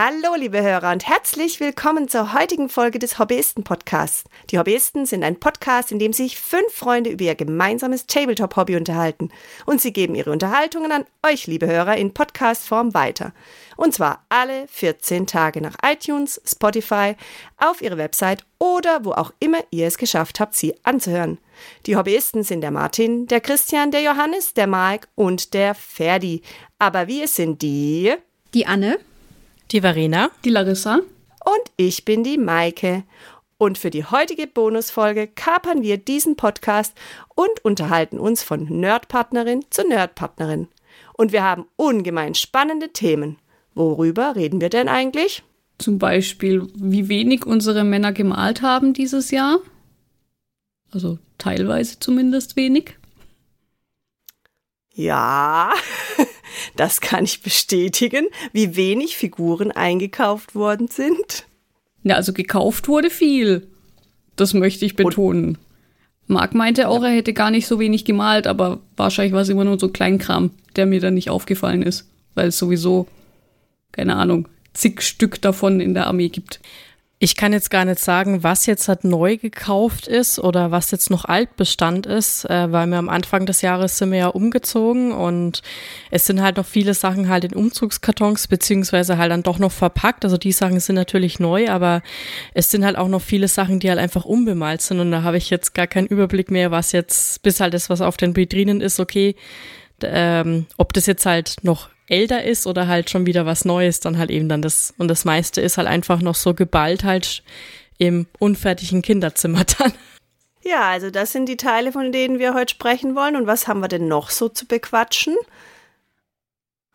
Hallo, liebe Hörer und herzlich willkommen zur heutigen Folge des Hobbyisten-Podcasts. Die Hobbyisten sind ein Podcast, in dem sich fünf Freunde über ihr gemeinsames Tabletop-Hobby unterhalten. Und sie geben ihre Unterhaltungen an euch, liebe Hörer, in Podcast-Form weiter. Und zwar alle 14 Tage nach iTunes, Spotify, auf ihre Website oder wo auch immer ihr es geschafft habt, sie anzuhören. Die Hobbyisten sind der Martin, der Christian, der Johannes, der Mike und der Ferdi. Aber wir sind die... Die Anne die Verena, die Larissa und ich bin die Maike. Und für die heutige Bonusfolge kapern wir diesen Podcast und unterhalten uns von Nerdpartnerin zu Nerdpartnerin. Und wir haben ungemein spannende Themen. Worüber reden wir denn eigentlich? Zum Beispiel, wie wenig unsere Männer gemalt haben dieses Jahr. Also teilweise zumindest wenig. Ja, das kann ich bestätigen, wie wenig Figuren eingekauft worden sind. Ja, also gekauft wurde viel. Das möchte ich betonen. Und Marc meinte auch, er hätte gar nicht so wenig gemalt, aber wahrscheinlich war es immer nur so Kleinkram, der mir dann nicht aufgefallen ist, weil es sowieso, keine Ahnung, zig Stück davon in der Armee gibt. Ich kann jetzt gar nicht sagen, was jetzt halt neu gekauft ist oder was jetzt noch Altbestand ist, äh, weil wir am Anfang des Jahres sind wir ja umgezogen und es sind halt noch viele Sachen halt in Umzugskartons beziehungsweise halt dann doch noch verpackt. Also die Sachen sind natürlich neu, aber es sind halt auch noch viele Sachen, die halt einfach unbemalt sind und da habe ich jetzt gar keinen Überblick mehr, was jetzt bis halt das, was auf den Vitrinen ist, okay, ähm, ob das jetzt halt noch älter ist oder halt schon wieder was Neues, dann halt eben dann das. Und das meiste ist halt einfach noch so geballt halt im unfertigen Kinderzimmer dann. Ja, also das sind die Teile, von denen wir heute sprechen wollen. Und was haben wir denn noch so zu bequatschen?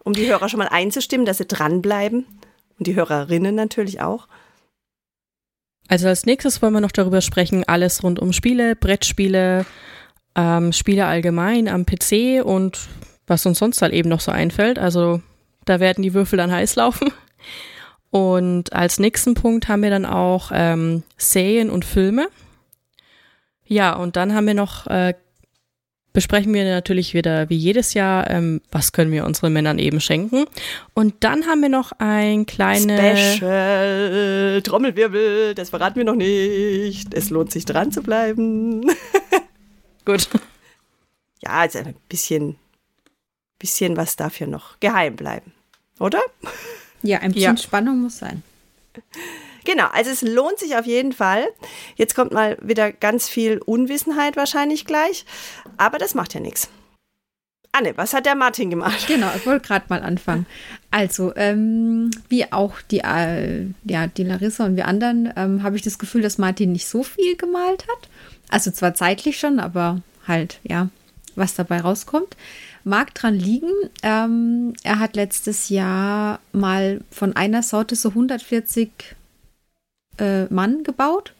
Um die Hörer schon mal einzustimmen, dass sie dranbleiben. Und die Hörerinnen natürlich auch. Also als nächstes wollen wir noch darüber sprechen, alles rund um Spiele, Brettspiele, ähm, Spiele allgemein am PC und was uns sonst halt eben noch so einfällt. Also da werden die Würfel dann heiß laufen. Und als nächsten Punkt haben wir dann auch ähm, Serien und Filme. Ja, und dann haben wir noch, äh, besprechen wir natürlich wieder wie jedes Jahr, ähm, was können wir unseren Männern eben schenken. Und dann haben wir noch ein kleines Special Trommelwirbel, das verraten wir noch nicht. Es lohnt sich dran zu bleiben. Gut. Ja, also ein bisschen bisschen was dafür noch geheim bleiben, oder? Ja, ein bisschen ja. Spannung muss sein. Genau, also es lohnt sich auf jeden Fall. Jetzt kommt mal wieder ganz viel Unwissenheit wahrscheinlich gleich, aber das macht ja nichts. Anne, was hat der Martin gemacht? Genau, ich wollte gerade mal anfangen. Also, ähm, wie auch die, äh, ja, die Larissa und wir anderen, ähm, habe ich das Gefühl, dass Martin nicht so viel gemalt hat. Also zwar zeitlich schon, aber halt, ja, was dabei rauskommt. Mag dran liegen. Ähm, er hat letztes Jahr mal von einer Sorte so 140 äh, Mann gebaut.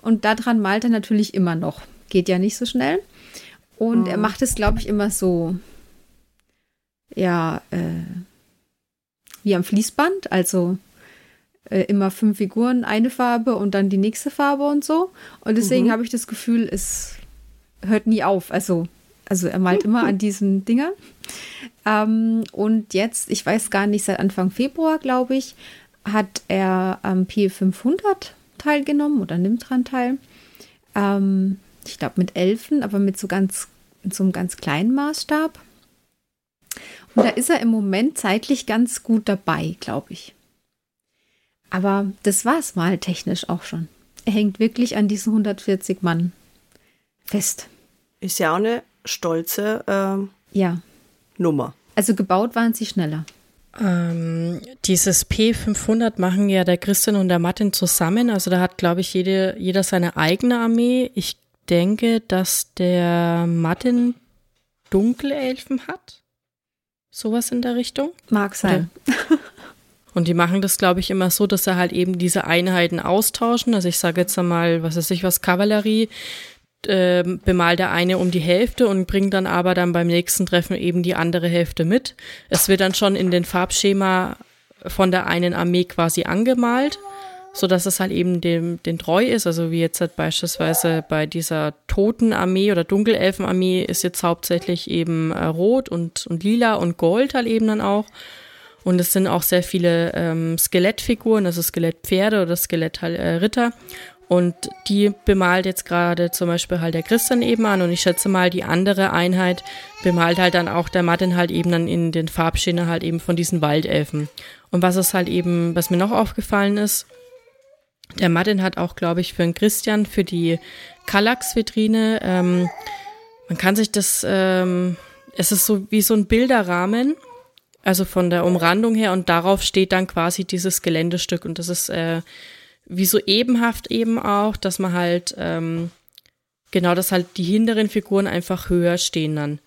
Und daran malt er natürlich immer noch. Geht ja nicht so schnell. Und oh. er macht es, glaube ich, immer so, ja, äh, wie am Fließband. Also äh, immer fünf Figuren, eine Farbe und dann die nächste Farbe und so. Und deswegen mhm. habe ich das Gefühl, es hört nie auf. Also also er malt immer an diesen Dingern. Ähm, und jetzt, ich weiß gar nicht, seit Anfang Februar, glaube ich, hat er am P500 teilgenommen oder nimmt dran teil. Ähm, ich glaube mit Elfen, aber mit so ganz, mit so einem ganz kleinen Maßstab. Und da ist er im Moment zeitlich ganz gut dabei, glaube ich. Aber das war es mal technisch auch schon. Er hängt wirklich an diesen 140 Mann fest. Ist ja auch eine stolze äh, ja. Nummer. Also gebaut waren sie schneller. Ähm, dieses P500 machen ja der Christian und der Martin zusammen. Also da hat, glaube ich, jede, jeder seine eigene Armee. Ich denke, dass der Martin dunkle Elfen hat. Sowas in der Richtung. Mag sein. Und die machen das, glaube ich, immer so, dass sie halt eben diese Einheiten austauschen. Also ich sage jetzt einmal, was weiß ich was, Kavallerie äh, bemalt der eine um die Hälfte und bringt dann aber dann beim nächsten Treffen eben die andere Hälfte mit. Es wird dann schon in den Farbschema von der einen Armee quasi angemalt, so dass es halt eben dem den treu ist. Also wie jetzt halt beispielsweise bei dieser Totenarmee oder Dunkelelfenarmee ist jetzt hauptsächlich eben äh, Rot und und Lila und Gold halt eben dann auch. Und es sind auch sehr viele ähm, Skelettfiguren, also Skelettpferde oder Skelettritter. Äh, und die bemalt jetzt gerade zum Beispiel halt der Christian eben an. Und ich schätze mal, die andere Einheit bemalt halt dann auch der Martin halt eben dann in den Farbschienen halt eben von diesen Waldelfen. Und was es halt eben, was mir noch aufgefallen ist, der Martin hat auch, glaube ich, für den Christian, für die Kallax-Vitrine, ähm, man kann sich das, ähm, es ist so wie so ein Bilderrahmen, also von der Umrandung her, und darauf steht dann quasi dieses Geländestück. Und das ist äh, wie so ebenhaft eben auch, dass man halt, ähm, genau, dass halt die hinteren Figuren einfach höher stehen dann.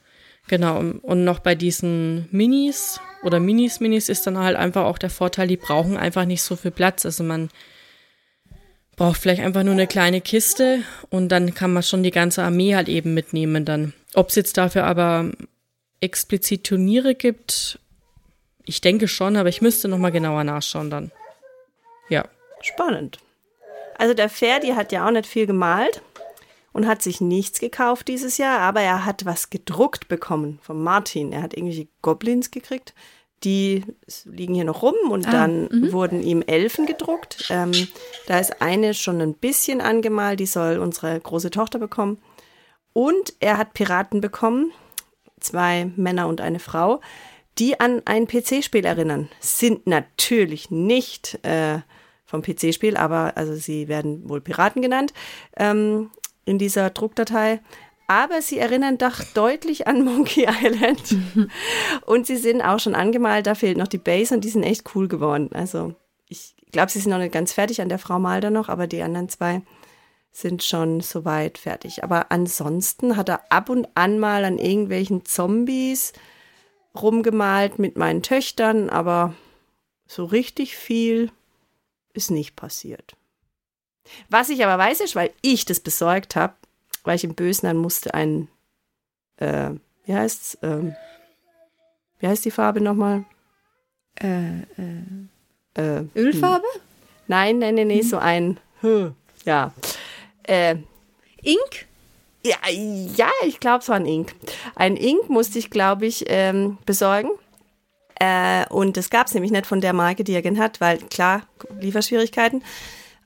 Genau, und noch bei diesen Minis oder Minis, Minis ist dann halt einfach auch der Vorteil, die brauchen einfach nicht so viel Platz. Also man braucht vielleicht einfach nur eine kleine Kiste und dann kann man schon die ganze Armee halt eben mitnehmen dann. Ob es jetzt dafür aber explizit Turniere gibt, ich denke schon, aber ich müsste noch mal genauer nachschauen dann. Ja. Spannend. Also der Ferdi hat ja auch nicht viel gemalt und hat sich nichts gekauft dieses Jahr, aber er hat was gedruckt bekommen von Martin. Er hat irgendwelche Goblins gekriegt. Die liegen hier noch rum und ah, dann -hmm. wurden ihm Elfen gedruckt. Ähm, da ist eine schon ein bisschen angemalt, die soll unsere große Tochter bekommen. Und er hat Piraten bekommen, zwei Männer und eine Frau, die an ein PC-Spiel erinnern. Sind natürlich nicht äh, vom PC-Spiel, aber also sie werden wohl Piraten genannt ähm, in dieser Druckdatei. Aber sie erinnern doch deutlich an Monkey Island. und sie sind auch schon angemalt, da fehlt noch die Base und die sind echt cool geworden. Also ich glaube, sie sind noch nicht ganz fertig an der Frau Malder noch, aber die anderen zwei sind schon soweit fertig. Aber ansonsten hat er ab und an mal an irgendwelchen Zombies rumgemalt mit meinen Töchtern, aber so richtig viel ist nicht passiert. Was ich aber weiß, ist, weil ich das besorgt habe, weil ich im Bösen musste ein, äh, wie heißt's, ähm, wie heißt die Farbe nochmal? Äh, äh, äh, Ölfarbe? Hm. Nein, nein, nein, nee, hm. so ein, hm, ja. Äh, Ink? Ja, ja ich glaube, es war ein Ink. Ein Ink musste ich, glaube ich, ähm, besorgen. Äh, und das gab es nämlich nicht von der Marke, die er gen hat, weil klar, Lieferschwierigkeiten.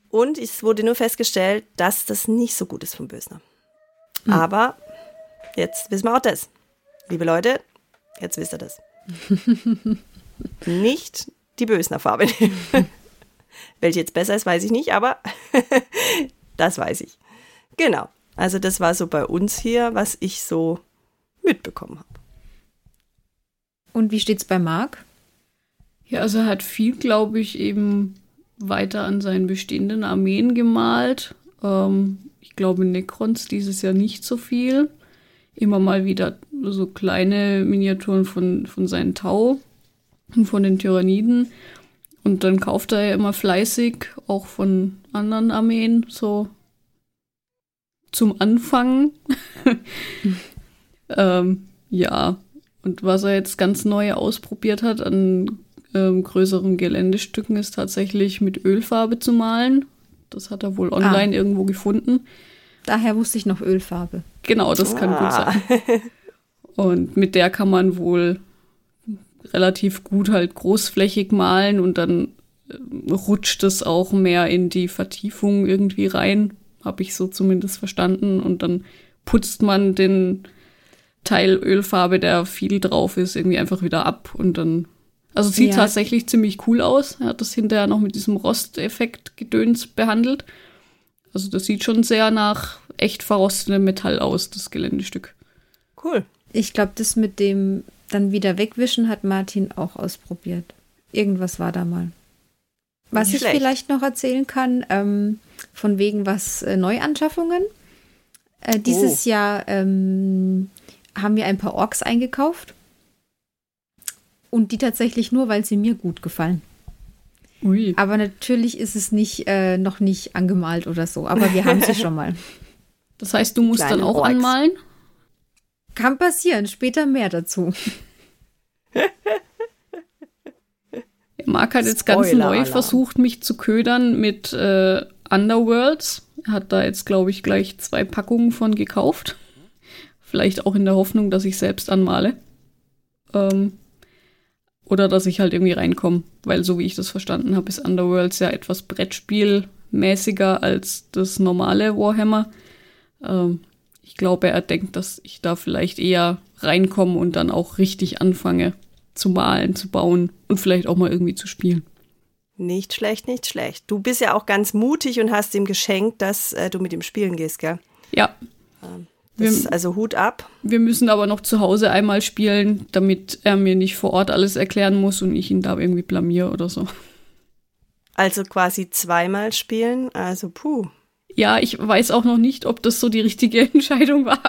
Und es wurde nur festgestellt, dass das nicht so gut ist vom Bösner. Mhm. Aber jetzt wissen wir auch das. Liebe Leute, jetzt wisst ihr das. nicht die Bösner Farbe nehmen. Welche jetzt besser ist, weiß ich nicht, aber das weiß ich. Genau. Also das war so bei uns hier, was ich so mitbekommen habe. Und wie steht's bei Marc? Ja, also er hat viel, glaube ich, eben weiter an seinen bestehenden Armeen gemalt. Ähm, ich glaube, Necrons dieses Jahr nicht so viel. Immer mal wieder so kleine Miniaturen von, von seinen Tau und von den Tyranniden. Und dann kauft er ja immer fleißig, auch von anderen Armeen, so zum Anfang. ähm, ja, und was er jetzt ganz neu ausprobiert hat an ähm, größeren Geländestücken, ist tatsächlich mit Ölfarbe zu malen. Das hat er wohl online ah. irgendwo gefunden. Daher wusste ich noch Ölfarbe. Genau, das kann ah. gut sein. Und mit der kann man wohl relativ gut halt großflächig malen und dann äh, rutscht es auch mehr in die Vertiefung irgendwie rein, habe ich so zumindest verstanden. Und dann putzt man den Teil Ölfarbe, der viel drauf ist, irgendwie einfach wieder ab und dann. Also sieht ja. tatsächlich ziemlich cool aus. Er hat das hinterher noch mit diesem Rosteffekt gedöns behandelt. Also das sieht schon sehr nach echt verrostetem Metall aus, das Geländestück. Cool. Ich glaube, das mit dem dann wieder wegwischen hat Martin auch ausprobiert. Irgendwas war da mal. Was Nicht ich schlecht. vielleicht noch erzählen kann, ähm, von wegen was äh, Neuanschaffungen. Äh, dieses oh. Jahr ähm, haben wir ein paar Orks eingekauft. Und die tatsächlich nur, weil sie mir gut gefallen. Ui. Aber natürlich ist es nicht, äh, noch nicht angemalt oder so. Aber wir haben sie schon mal. Das heißt, du musst Kleine dann auch Orks. anmalen? Kann passieren. Später mehr dazu. Marc hat jetzt ganz neu versucht, mich zu ködern mit äh, Underworlds. Er hat da jetzt, glaube ich, gleich zwei Packungen von gekauft. Vielleicht auch in der Hoffnung, dass ich selbst anmale. Ähm, Oder dass ich halt irgendwie reinkomme. Weil so wie ich das verstanden habe, ist Underworlds ja etwas Brettspielmäßiger als das normale Warhammer. Ähm, ich glaube, er denkt, dass ich da vielleicht eher reinkomme und dann auch richtig anfange zu malen, zu bauen und vielleicht auch mal irgendwie zu spielen. Nicht schlecht, nicht schlecht. Du bist ja auch ganz mutig und hast ihm geschenkt, dass äh, du mit ihm spielen gehst, gell? Ja. Ähm, wir, also Hut ab. Wir müssen aber noch zu Hause einmal spielen, damit er mir nicht vor Ort alles erklären muss und ich ihn da irgendwie blamier oder so. Also quasi zweimal spielen, also puh. Ja, ich weiß auch noch nicht, ob das so die richtige Entscheidung war.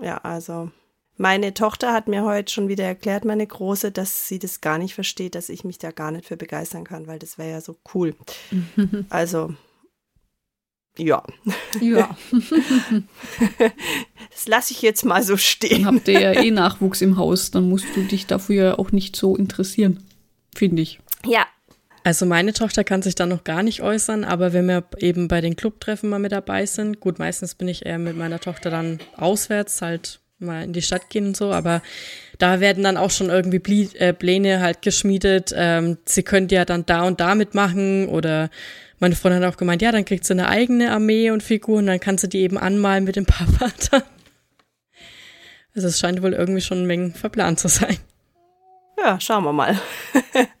ja, also meine Tochter hat mir heute schon wieder erklärt, meine Große, dass sie das gar nicht versteht, dass ich mich da gar nicht für begeistern kann, weil das wäre ja so cool. also, ja. Ja. das lasse ich jetzt mal so stehen. Dann habt ihr ja eh Nachwuchs im Haus, dann musst du dich dafür auch nicht so interessieren, finde ich. Ja, also meine Tochter kann sich da noch gar nicht äußern, aber wenn wir eben bei den Clubtreffen mal mit dabei sind, gut, meistens bin ich eher mit meiner Tochter dann auswärts, halt mal in die Stadt gehen und so, aber da werden dann auch schon irgendwie äh, Pläne halt geschmiedet. Ähm, sie könnte ja dann da und da mitmachen oder meine Freundin hat auch gemeint, ja, dann kriegt sie eine eigene Armee und Figuren, dann kann sie die eben anmalen mit dem Papa dann. Also es scheint wohl irgendwie schon Mengen verplant zu sein. Ja, schauen wir mal.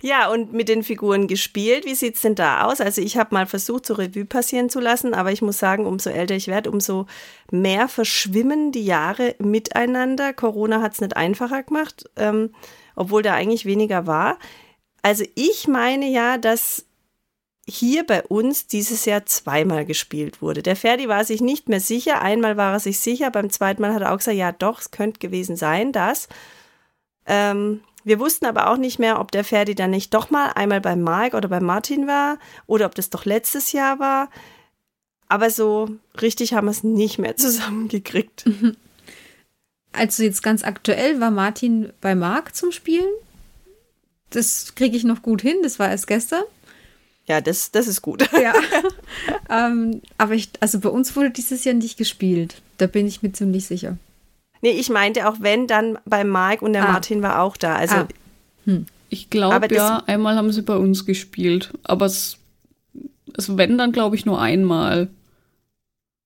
Ja, und mit den Figuren gespielt. Wie sieht's denn da aus? Also ich habe mal versucht, so Revue passieren zu lassen, aber ich muss sagen, umso älter ich werde, umso mehr verschwimmen die Jahre miteinander. Corona hat's nicht einfacher gemacht, ähm, obwohl da eigentlich weniger war. Also ich meine ja, dass hier bei uns dieses Jahr zweimal gespielt wurde. Der Ferdi war sich nicht mehr sicher. Einmal war er sich sicher, beim zweiten Mal hat er auch gesagt, ja doch, es könnte gewesen sein, dass. Ähm, wir wussten aber auch nicht mehr, ob der Ferdi dann nicht doch mal einmal bei Mark oder bei Martin war oder ob das doch letztes Jahr war. Aber so richtig haben wir es nicht mehr zusammengekriegt. Also jetzt ganz aktuell war Martin bei Mark zum Spielen. Das kriege ich noch gut hin, das war erst gestern. Ja, das, das ist gut. Ja. ähm, aber ich, also bei uns wurde dieses Jahr nicht gespielt. Da bin ich mir ziemlich sicher. Nee, ich meinte auch, wenn, dann bei Mike und der ah. Martin war auch da. Also, ah. hm. Ich glaube ja, einmal haben sie bei uns gespielt. Aber es, es wenn, dann glaube ich nur einmal.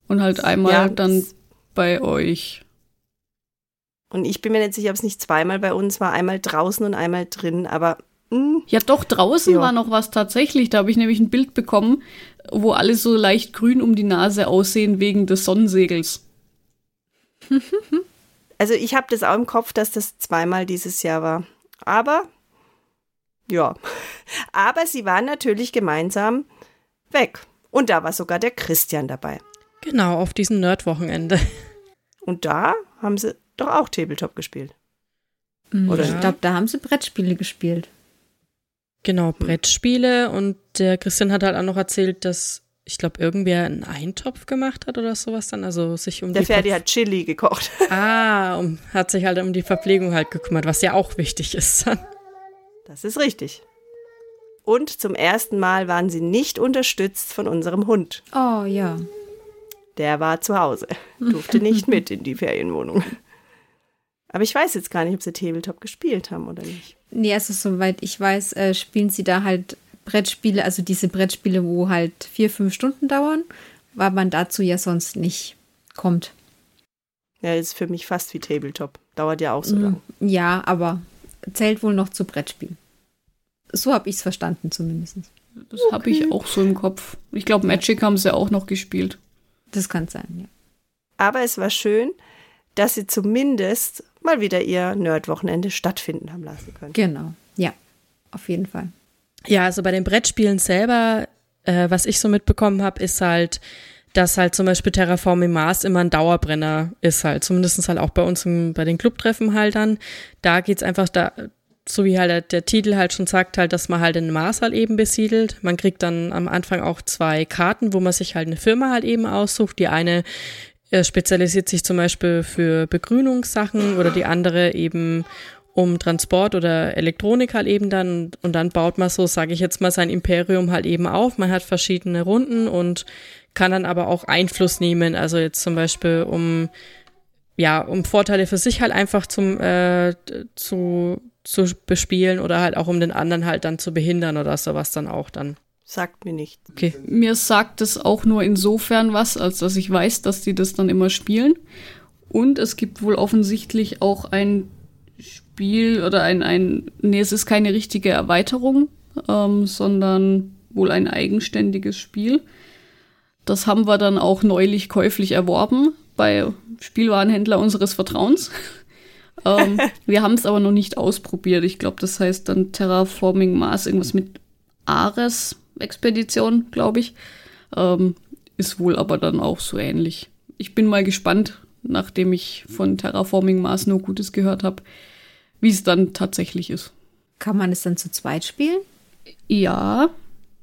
Und halt einmal ja, dann bei euch. Und ich bin mir nicht sicher, ob es nicht zweimal bei uns war. Einmal draußen und einmal drin. Aber. Ja, doch, draußen jo. war noch was tatsächlich. Da habe ich nämlich ein Bild bekommen, wo alle so leicht grün um die Nase aussehen wegen des Sonnensegels. Also ich habe das auch im Kopf, dass das zweimal dieses Jahr war. Aber ja, aber sie waren natürlich gemeinsam weg. Und da war sogar der Christian dabei. Genau, auf diesem Nerd-Wochenende. Und da haben sie doch auch Tabletop gespielt. Mhm. Oder? Ich glaube, da haben sie Brettspiele gespielt. Genau, Brettspiele. Und der Christian hat halt auch noch erzählt, dass ich glaube, irgendwer einen Eintopf gemacht hat oder sowas dann, also sich um Der die Ferdi hat Chili gekocht. Ah, um, hat sich halt um die Verpflegung halt gekümmert, was ja auch wichtig ist dann. Das ist richtig. Und zum ersten Mal waren sie nicht unterstützt von unserem Hund. Oh ja. Der war zu Hause, durfte nicht mit in die Ferienwohnung. Aber ich weiß jetzt gar nicht, ob sie Tabletop gespielt haben oder nicht. Nee, also soweit ich weiß, äh, spielen sie da halt Brettspiele, also diese Brettspiele, wo halt vier, fünf Stunden dauern, weil man dazu ja sonst nicht kommt. Ja, ist für mich fast wie Tabletop. Dauert ja auch so mm, lang. Ja, aber zählt wohl noch zu Brettspielen. So habe ich es verstanden zumindest. Das okay. habe ich auch so im Kopf. Ich glaube, Magic haben sie auch noch gespielt. Das kann sein, ja. Aber es war schön, dass sie zumindest mal wieder ihr Nerd-Wochenende stattfinden haben lassen können. Genau, ja, auf jeden Fall. Ja, also bei den Brettspielen selber, äh, was ich so mitbekommen habe, ist halt, dass halt zum Beispiel Terraforming Mars immer ein Dauerbrenner ist halt. Zumindest halt auch bei uns im, bei den Clubtreffen halt dann. Da geht's einfach da, so wie halt der, der, Titel halt schon sagt, halt, dass man halt den Mars halt eben besiedelt. Man kriegt dann am Anfang auch zwei Karten, wo man sich halt eine Firma halt eben aussucht. Die eine äh, spezialisiert sich zum Beispiel für Begrünungssachen oder die andere eben um Transport oder Elektronik halt eben dann und dann baut man so, sage ich jetzt mal, sein Imperium halt eben auf. Man hat verschiedene Runden und kann dann aber auch Einfluss nehmen. Also jetzt zum Beispiel um ja, um Vorteile für sich halt einfach zum äh, zu, zu bespielen oder halt auch um den anderen halt dann zu behindern oder sowas dann auch dann. Sagt mir nicht. Okay. Mir sagt es auch nur insofern was, als dass ich weiß, dass die das dann immer spielen. Und es gibt wohl offensichtlich auch ein Spiel oder ein, ein nee, es ist keine richtige Erweiterung, ähm, sondern wohl ein eigenständiges Spiel. Das haben wir dann auch neulich käuflich erworben bei Spielwarenhändler unseres Vertrauens. ähm, wir haben es aber noch nicht ausprobiert. Ich glaube, das heißt dann Terraforming Mars, irgendwas mit Ares Expedition, glaube ich. Ähm, ist wohl aber dann auch so ähnlich. Ich bin mal gespannt, nachdem ich von Terraforming Mars nur Gutes gehört habe, wie es dann tatsächlich ist. Kann man es dann zu zweit spielen? Ja.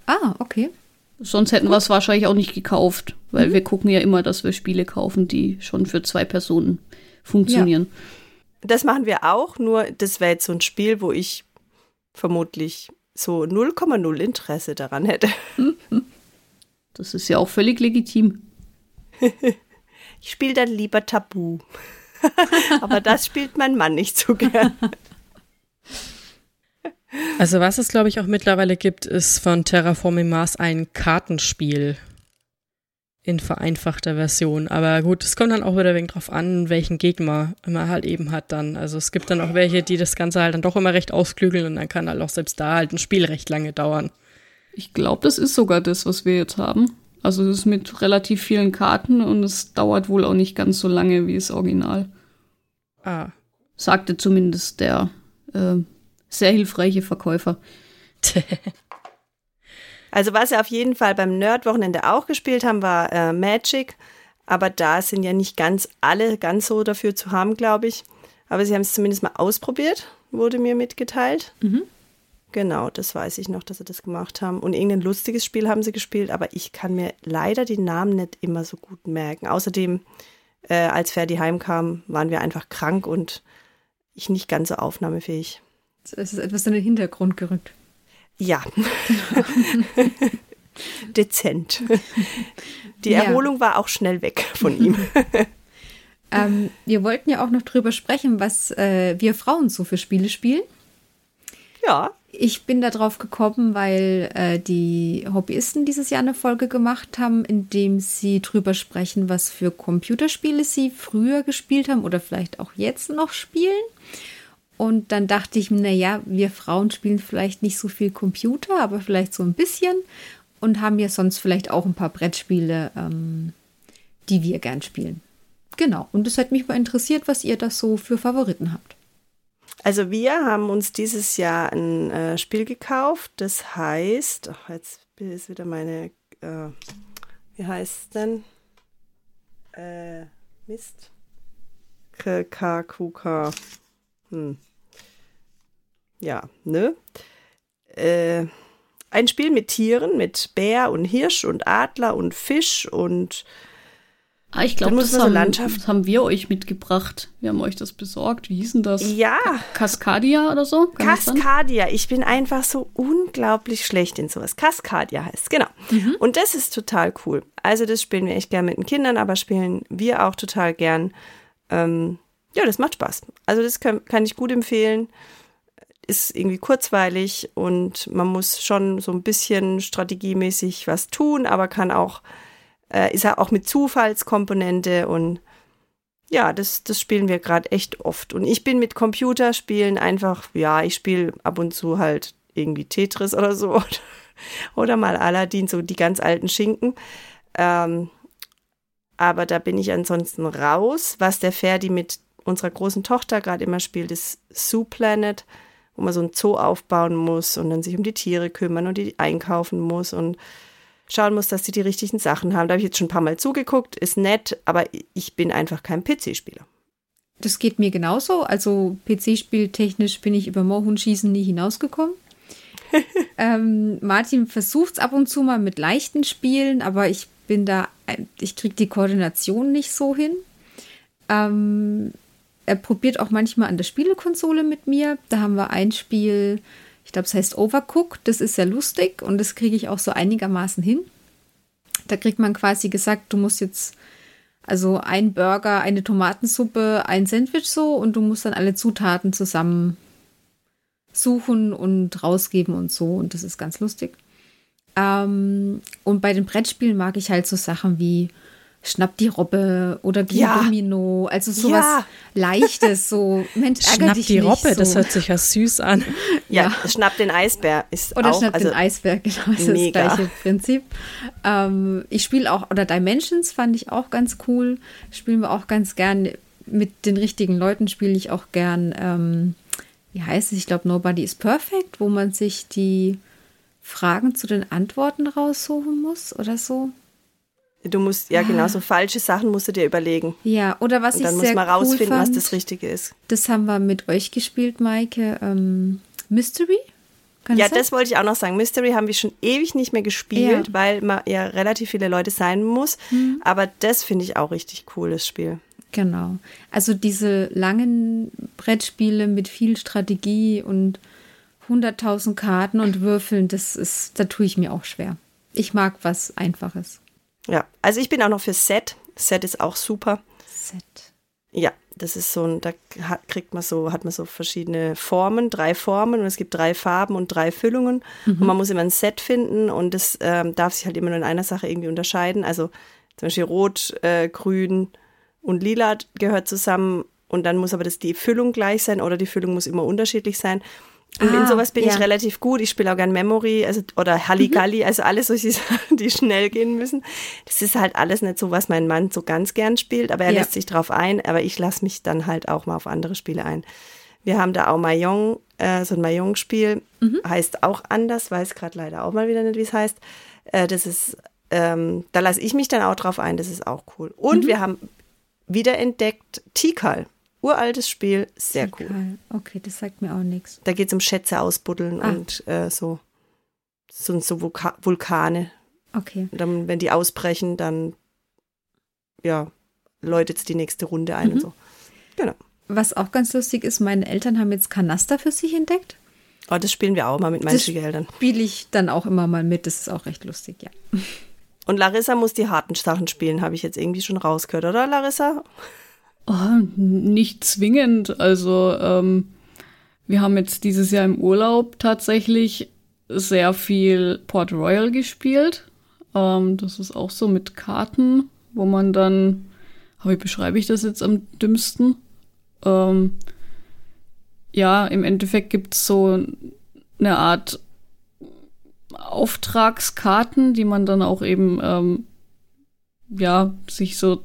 Ah, okay. Sonst hätten wir es wahrscheinlich auch nicht gekauft, weil mhm. wir gucken ja immer, dass wir Spiele kaufen, die schon für zwei Personen funktionieren. Ja. Das machen wir auch, nur das wäre jetzt so ein Spiel, wo ich vermutlich so 0,0 Interesse daran hätte. Das ist ja auch völlig legitim. ich spiele dann lieber Tabu. Aber das spielt mein Mann nicht so gern. Also was es, glaube ich, auch mittlerweile gibt, ist von Terraforming Mars ein Kartenspiel in vereinfachter Version. Aber gut, es kommt dann auch wieder wegen drauf an, welchen Gegner man halt eben hat dann. Also es gibt dann auch welche, die das Ganze halt dann doch immer recht ausklügeln und dann kann halt auch selbst da halt ein Spiel recht lange dauern. Ich glaube, das ist sogar das, was wir jetzt haben. Also es ist mit relativ vielen Karten und es dauert wohl auch nicht ganz so lange wie das Original. Ah. Sagte zumindest der äh, sehr hilfreiche Verkäufer. also was wir auf jeden Fall beim Nerd-Wochenende auch gespielt haben, war äh, Magic. Aber da sind ja nicht ganz alle ganz so dafür zu haben, glaube ich. Aber sie haben es zumindest mal ausprobiert, wurde mir mitgeteilt. Mhm. Genau, das weiß ich noch, dass sie das gemacht haben. Und irgendein lustiges Spiel haben sie gespielt, aber ich kann mir leider die Namen nicht immer so gut merken. Außerdem, äh, als Ferdi heimkam, waren wir einfach krank und ich nicht ganz so aufnahmefähig. Es ist etwas in den Hintergrund gerückt. Ja. Dezent. Die ja. Erholung war auch schnell weg von ihm. ähm, wir wollten ja auch noch drüber sprechen, was äh, wir Frauen so für Spiele spielen. Ja. Ich bin da drauf gekommen, weil äh, die Hobbyisten dieses Jahr eine Folge gemacht haben, in dem sie drüber sprechen, was für Computerspiele sie früher gespielt haben oder vielleicht auch jetzt noch spielen. Und dann dachte ich mir, naja, wir Frauen spielen vielleicht nicht so viel Computer, aber vielleicht so ein bisschen und haben ja sonst vielleicht auch ein paar Brettspiele, ähm, die wir gern spielen. Genau. Und es hat mich mal interessiert, was ihr das so für Favoriten habt. Also wir haben uns dieses Jahr ein äh, Spiel gekauft, das heißt, ach, jetzt ist wieder meine, äh, wie heißt es denn? Äh, Mist. KKQK. Hm ja, ne? Äh, ein Spiel mit Tieren, mit Bär und Hirsch und Adler und Fisch und Ah, ich glaube, das, haben, das haben wir euch mitgebracht. Wir haben euch das besorgt. Wie hieß denn das? Ja. Cascadia oder so? Kann Cascadia. Ich bin einfach so unglaublich schlecht in sowas. Cascadia heißt genau. Mhm. Und das ist total cool. Also das spielen wir echt gern mit den Kindern, aber spielen wir auch total gern. Ähm, ja, das macht Spaß. Also das kann, kann ich gut empfehlen ist irgendwie kurzweilig und man muss schon so ein bisschen strategiemäßig was tun, aber kann auch, äh, ist ja auch mit Zufallskomponente und ja, das, das spielen wir gerade echt oft. Und ich bin mit Computerspielen einfach, ja, ich spiele ab und zu halt irgendwie Tetris oder so oder, mal Aladdin, so die ganz alten Schinken. Ähm, aber da bin ich ansonsten raus. Was der Ferdi mit unserer großen Tochter gerade immer spielt, ist Zoo Planet wo man so ein Zoo aufbauen muss und dann sich um die Tiere kümmern und die einkaufen muss und schauen muss, dass sie die richtigen Sachen haben. Da habe ich jetzt schon ein paar Mal zugeguckt, ist nett, aber ich bin einfach kein PC-Spieler. Das geht mir genauso. Also PC-Spieltechnisch bin ich über Mohunschießen nie hinausgekommen. ähm, Martin versucht es ab und zu mal mit leichten Spielen, aber ich bin da, ich kriege die Koordination nicht so hin. Ähm, er probiert auch manchmal an der Spielekonsole mit mir. Da haben wir ein Spiel, ich glaube, es heißt Overcooked. Das ist sehr lustig und das kriege ich auch so einigermaßen hin. Da kriegt man quasi gesagt, du musst jetzt Also ein Burger, eine Tomatensuppe, ein Sandwich so und du musst dann alle Zutaten zusammen suchen und rausgeben und so und das ist ganz lustig. Ähm, und bei den Brettspielen mag ich halt so Sachen wie Schnapp die Robbe oder Geh Ja. Domino, also sowas Ja. Leichtes, so Mensch, ärger Schnapp dich die nicht, Robbe, so. das hört sich ja süß an. Ja, Ja. schnapp den Eisbär ist Oder auch, schnapp also den Eisberg, genau, das ist mega. das gleiche Prinzip. Ähm, ich spiele auch, oder Dimensions fand ich auch ganz cool. Spielen wir auch ganz gern. Mit den richtigen Leuten spiele ich auch gern, ähm, wie heißt es? Ich glaube, Nobody is Perfect, wo man sich die Fragen zu den Antworten raussuchen muss oder so. Du musst, ja genau, so falsche Sachen musst du dir überlegen. Ja, oder was Und dann ich muss sehr man cool rausfinden, fand, was das Richtige ist. das haben wir mit euch gespielt, Maike. Ähm, Mystery? Kann Ja, sein? das wollte ich auch noch sagen. Mystery haben wir schon ewig nicht mehr gespielt, Ja. Mhm. weil man ja relativ viele Leute sein muss. Aber das finde ich auch richtig cool, das Spiel. Genau. Also diese langen Brettspiele mit viel Strategie und 100.000 Karten und Würfeln, das ist, da tue ich mir auch schwer. Ich mag was Einfaches. Ja, also ich bin auch noch für Set. Set ist auch super. Set. Ja, das ist so ein, da hat, kriegt man so, hat man so verschiedene Formen, drei Formen und es gibt drei Farben und drei Füllungen und man muss immer ein Set finden und das ähm, darf sich halt immer nur in einer Sache irgendwie unterscheiden. Also zum Beispiel Rot, äh, Grün und Lila gehört zusammen und dann muss aber das die Füllung gleich sein oder die Füllung muss immer unterschiedlich sein. Und in Ah, sowas bin ja. ich relativ gut. Ich spiele auch gern Memory also, oder Halligalli, also alles solche Sachen, die schnell gehen müssen. Das ist halt alles nicht so, was mein Mann so ganz gern spielt, aber er Ja. lässt sich drauf ein. Aber ich lasse mich dann halt auch mal auf andere Spiele ein. Wir haben da auch Mahjong, äh, so ein Mahjong-Spiel, heißt auch anders, weiß gerade leider auch mal wieder nicht, wie es heißt. Äh, das ist, ähm, da lasse ich mich dann auch drauf ein, das ist auch cool. Und wir haben wiederentdeckt Tikal, uraltes Spiel, sehr cool. Geil. Okay, das sagt mir auch nichts. Da geht es um Schätze ausbuddeln Ah. und äh, so, so, so Vulka Vulkane. Okay. Und dann, wenn die ausbrechen, dann ja, läutet es die nächste Runde ein Mhm. und so. Genau. Was auch ganz lustig ist, meine Eltern haben jetzt Kanaster für sich entdeckt. Oh, das spielen wir auch mal mit meinen Das- Schwiegereltern. Spiele ich dann auch immer mal mit. Das ist auch recht lustig, ja. Und Larissa muss die harten Sachen spielen, habe ich jetzt irgendwie schon rausgehört, oder Larissa? Oh, nicht zwingend. Also ähm, wir haben jetzt dieses Jahr im Urlaub tatsächlich sehr viel Port Royal gespielt. Ähm, das ist auch so mit Karten, wo man dann, aber wie beschreibe ich das jetzt am dümmsten? Ähm, ja, im Endeffekt gibt es so eine Art Auftragskarten, die man dann auch eben ähm, ja sich so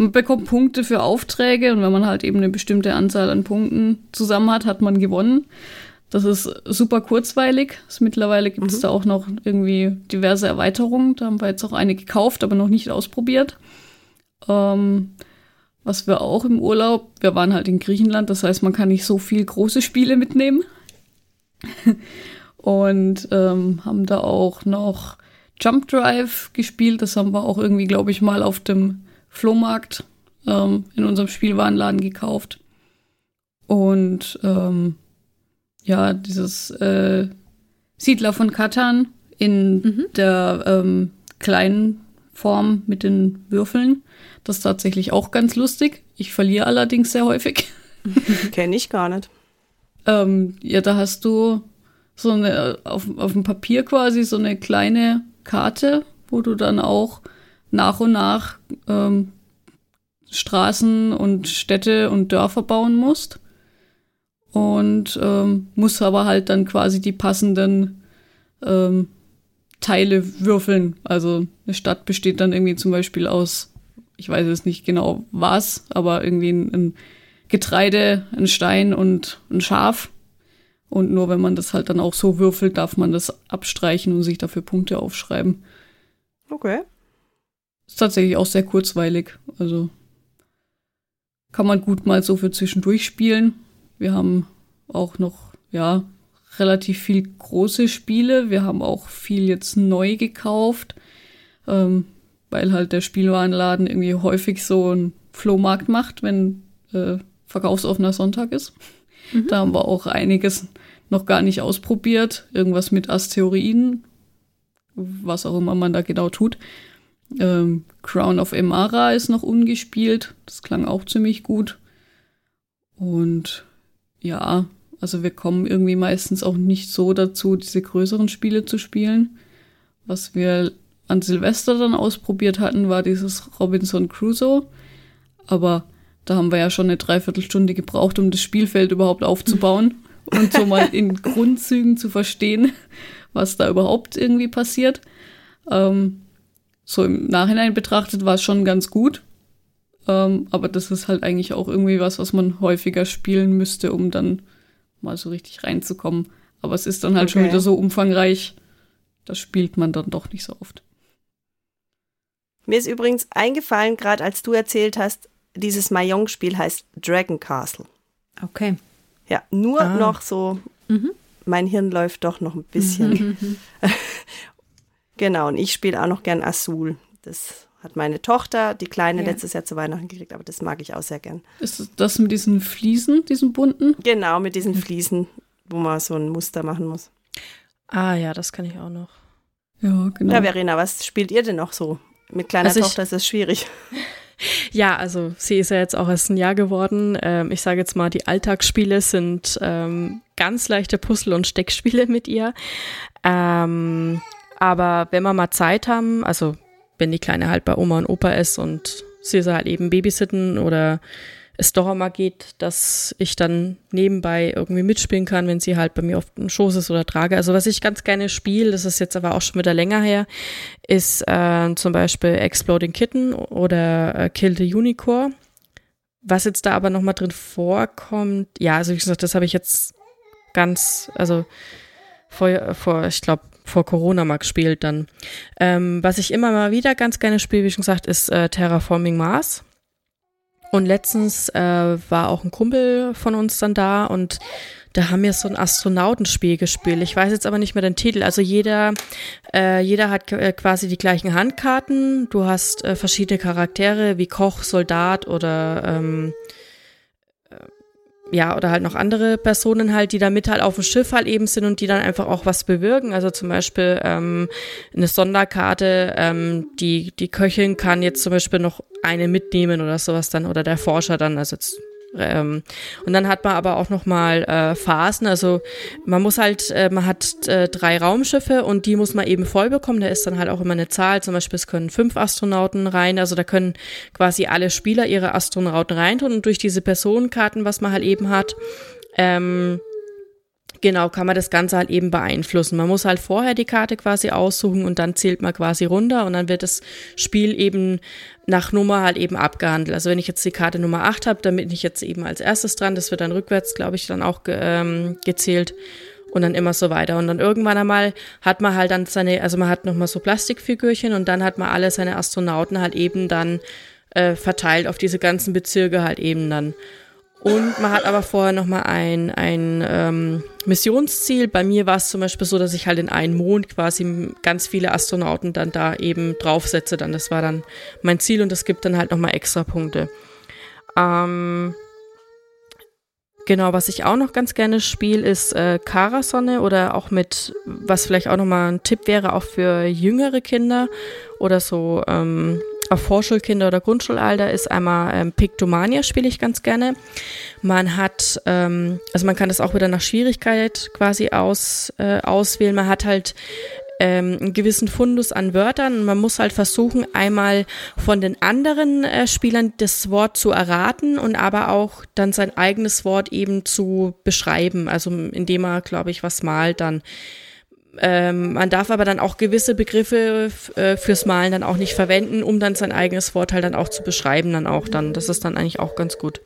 man bekommt Punkte für Aufträge und wenn man halt eben eine bestimmte Anzahl an Punkten zusammen hat, hat man gewonnen. Das ist super kurzweilig. Mittlerweile gibt es da auch noch irgendwie diverse Erweiterungen. Da haben wir jetzt auch eine gekauft, aber noch nicht ausprobiert. Ähm, was wir auch im Urlaub, wir waren halt in Griechenland, das heißt, man kann nicht so viel große Spiele mitnehmen. und ähm, haben da auch noch Jump Drive gespielt. Das haben wir auch irgendwie, glaube ich, mal auf dem Flohmarkt ähm, in unserem Spielwarenladen gekauft. Und ähm, ja, dieses äh, Siedler von Katan in der ähm, kleinen Form mit den Würfeln. Das ist tatsächlich auch ganz lustig. Ich verliere allerdings sehr häufig. Kenne ich gar nicht. Ähm, ja, da hast du so eine, auf, auf dem Papier quasi so eine kleine Karte, wo du dann auch nach und nach ähm, Straßen und Städte und Dörfer bauen musst. Und ähm, musst aber halt dann quasi die passenden ähm, Teile würfeln. Also eine Stadt besteht dann irgendwie zum Beispiel aus, ich weiß jetzt nicht genau was, aber irgendwie ein, ein Getreide, ein Stein und ein Schaf. Und nur wenn man das halt dann auch so würfelt, darf man das abstreichen und sich dafür Punkte aufschreiben. Okay. Ist tatsächlich auch sehr kurzweilig. Also kann man gut mal so für zwischendurch spielen. Wir haben auch noch, ja, relativ viel große Spiele. Wir haben auch viel jetzt neu gekauft, ähm, weil halt der Spielwarenladen irgendwie häufig so einen Flohmarkt macht, wenn äh, verkaufsoffener Sonntag ist. Da haben wir auch einiges noch gar nicht ausprobiert. Irgendwas mit Asteroiden, was auch immer man da genau tut. Ähm, Crown of Emara ist noch ungespielt. Das klang auch ziemlich gut. Und ja, also wir kommen irgendwie meistens auch nicht so dazu, diese größeren Spiele zu spielen. Was wir an Silvester dann ausprobiert hatten, war dieses Robinson Crusoe. Aber da haben wir ja schon eine Dreiviertelstunde gebraucht, um das Spielfeld überhaupt aufzubauen und so mal in Grundzügen zu verstehen, was da überhaupt irgendwie passiert. Ähm, so im Nachhinein betrachtet war es schon ganz gut. Ähm, aber das ist halt eigentlich auch irgendwie was, was man häufiger spielen müsste, um dann mal so richtig reinzukommen. Aber es ist dann halt okay. schon wieder so umfangreich, das spielt man dann doch nicht so oft. Mir ist übrigens eingefallen, gerade als du erzählt hast, dieses Mahjong-Spiel heißt Dragon Castle. Okay. Ja, nur ah. noch so, mhm. mein Hirn läuft doch noch ein bisschen. Mhm. genau, und ich spiele auch noch gern Azul. Das hat meine Tochter, die Kleine, ja. letztes Jahr zu Weihnachten gekriegt, aber das mag ich auch sehr gern. Ist das mit diesen Fliesen, diesen bunten? Genau, mit diesen Fliesen, wo man so ein Muster machen muss. Ah ja, das kann ich auch noch. Ja, genau. Ja, Verena, was spielt ihr denn noch so? Mit kleiner also Tochter ist das schwierig. Ja, also sie ist ja jetzt auch erst ein Jahr geworden. Ähm, ich sage jetzt mal, die Alltagsspiele sind ähm, ganz leichte Puzzle- und Steckspiele mit ihr. Ähm, aber wenn wir mal Zeit haben, also wenn die Kleine halt bei Oma und Opa ist und sie halt eben babysitten oder es doch einmal geht, dass ich dann nebenbei irgendwie mitspielen kann, wenn sie halt bei mir auf dem Schoß ist oder trage. Also was ich ganz gerne spiele, das ist jetzt aber auch schon wieder länger her, ist äh, zum Beispiel Exploding Kitten oder äh, Kill the Unicorn. Was jetzt da aber nochmal drin vorkommt, ja, also wie gesagt, das habe ich jetzt ganz, also vor, vor ich glaube, vor Corona mal gespielt dann. Ähm, was ich immer mal wieder ganz gerne spiele, wie schon gesagt, ist äh, Terraforming Mars. Und letztens äh, war auch ein Kumpel von uns dann da und da haben wir so ein Astronautenspiel gespielt. Ich weiß jetzt aber nicht mehr den Titel. Also jeder, äh, jeder hat äh, quasi die gleichen Handkarten. Du hast äh, verschiedene Charaktere wie Koch, Soldat oder ähm, ja, oder halt noch andere Personen halt, die da mit halt auf dem Schiff halt eben sind und die dann einfach auch was bewirken. Also zum Beispiel ähm, eine Sonderkarte, ähm, die, die Köchin kann jetzt zum Beispiel noch eine mitnehmen oder sowas dann, oder der Forscher dann, also jetzt ähm, und dann hat man aber auch noch mal äh, Phasen. Also man muss halt, äh, man hat äh, drei Raumschiffe und die muss man eben voll bekommen. Da ist dann halt auch immer eine Zahl. Zum Beispiel es können fünf Astronauten rein. Also da können quasi alle Spieler ihre Astronauten reintun und durch diese Personenkarten, was man halt eben hat, ähm, Genau, kann man das Ganze halt eben beeinflussen. Man muss halt vorher die Karte quasi aussuchen und dann zählt man quasi runter und dann wird das Spiel eben nach Nummer halt eben abgehandelt. Also wenn ich jetzt die Karte Nummer 8 habe, dann bin ich jetzt eben als erstes dran. Das wird dann rückwärts, glaube ich, dann auch ge ähm, gezählt und dann immer so weiter. Und dann irgendwann einmal hat man halt dann seine, also man hat nochmal so Plastikfigürchen und dann hat man alle seine Astronauten halt eben dann äh, verteilt auf diese ganzen Bezirke halt eben dann. Und man hat aber vorher nochmal ein, ein ähm, Missionsziel. Bei mir war es zum Beispiel so, dass ich halt in einen Mond quasi ganz viele Astronauten dann da eben draufsetze. Dann das war dann mein Ziel und es gibt dann halt nochmal extra Punkte. Ähm, genau, was ich auch noch ganz gerne spiele, ist äh, Karasonne oder auch mit, was vielleicht auch nochmal ein Tipp wäre, auch für jüngere Kinder oder so ähm, Vorschulkinder oder Grundschulalter ist einmal ähm, Pictomania spiele ich ganz gerne. Man hat, ähm, also man kann das auch wieder nach Schwierigkeit quasi aus, äh, auswählen. Man hat halt ähm, einen gewissen Fundus an Wörtern und man muss halt versuchen, einmal von den anderen äh, Spielern das Wort zu erraten und aber auch dann sein eigenes Wort eben zu beschreiben. Also indem er, glaube ich, was malt dann. Ähm, man darf aber dann auch gewisse Begriffe äh, fürs Malen dann auch nicht verwenden, um dann sein eigenes Vorteil dann auch zu beschreiben, dann auch dann. Das ist dann eigentlich auch ganz gut.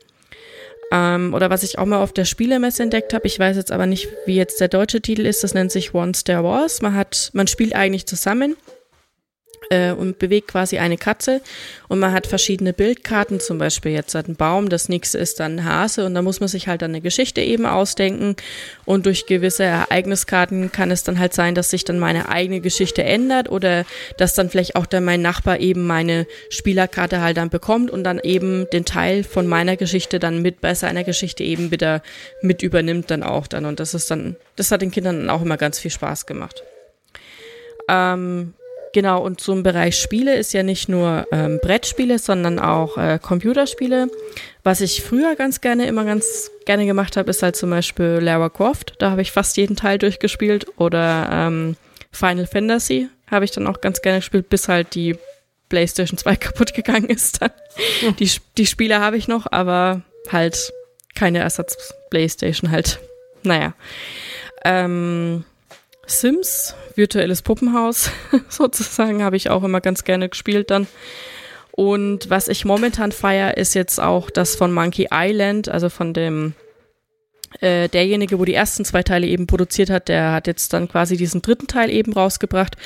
Ähm, oder was ich auch mal auf der Spielemesse entdeckt habe, ich weiß jetzt aber nicht, wie jetzt der deutsche Titel ist, das nennt sich One Star Wars. Man hat, man spielt eigentlich zusammen äh, und bewegt quasi eine Katze. Und man hat verschiedene Bildkarten, zum Beispiel jetzt ein Baum, das nächste ist dann ein Hase. Und da muss man sich halt dann eine Geschichte eben ausdenken. Und durch gewisse Ereigniskarten kann es dann halt sein, dass sich dann meine eigene Geschichte ändert oder dass dann vielleicht auch dann mein Nachbar eben meine Spielerkarte halt dann bekommt und dann eben den Teil von meiner Geschichte dann mit bei seiner Geschichte eben wieder mit übernimmt dann auch dann. Und das ist dann, das hat den Kindern dann auch immer ganz viel Spaß gemacht. Ähm, Genau, und so im Bereich Spiele ist ja nicht nur ähm, Brettspiele, sondern auch äh, Computerspiele. Was ich früher ganz gerne, immer ganz gerne gemacht habe, ist halt zum Beispiel Lara Croft. Da habe ich fast jeden Teil durchgespielt. Oder ähm, Final Fantasy habe ich dann auch ganz gerne gespielt, bis halt die PlayStation 2 kaputt gegangen ist. Dann. Die, die Spiele habe ich noch, aber halt keine Ersatz-PlayStation halt. Naja. Ähm, Sims, virtuelles Puppenhaus sozusagen, habe ich auch immer ganz gerne gespielt dann. Und was ich momentan feiere, ist jetzt auch das von Monkey Island, also von dem äh, derjenige, wo die ersten zwei Teile eben produziert hat, der hat jetzt dann quasi diesen dritten Teil eben rausgebracht.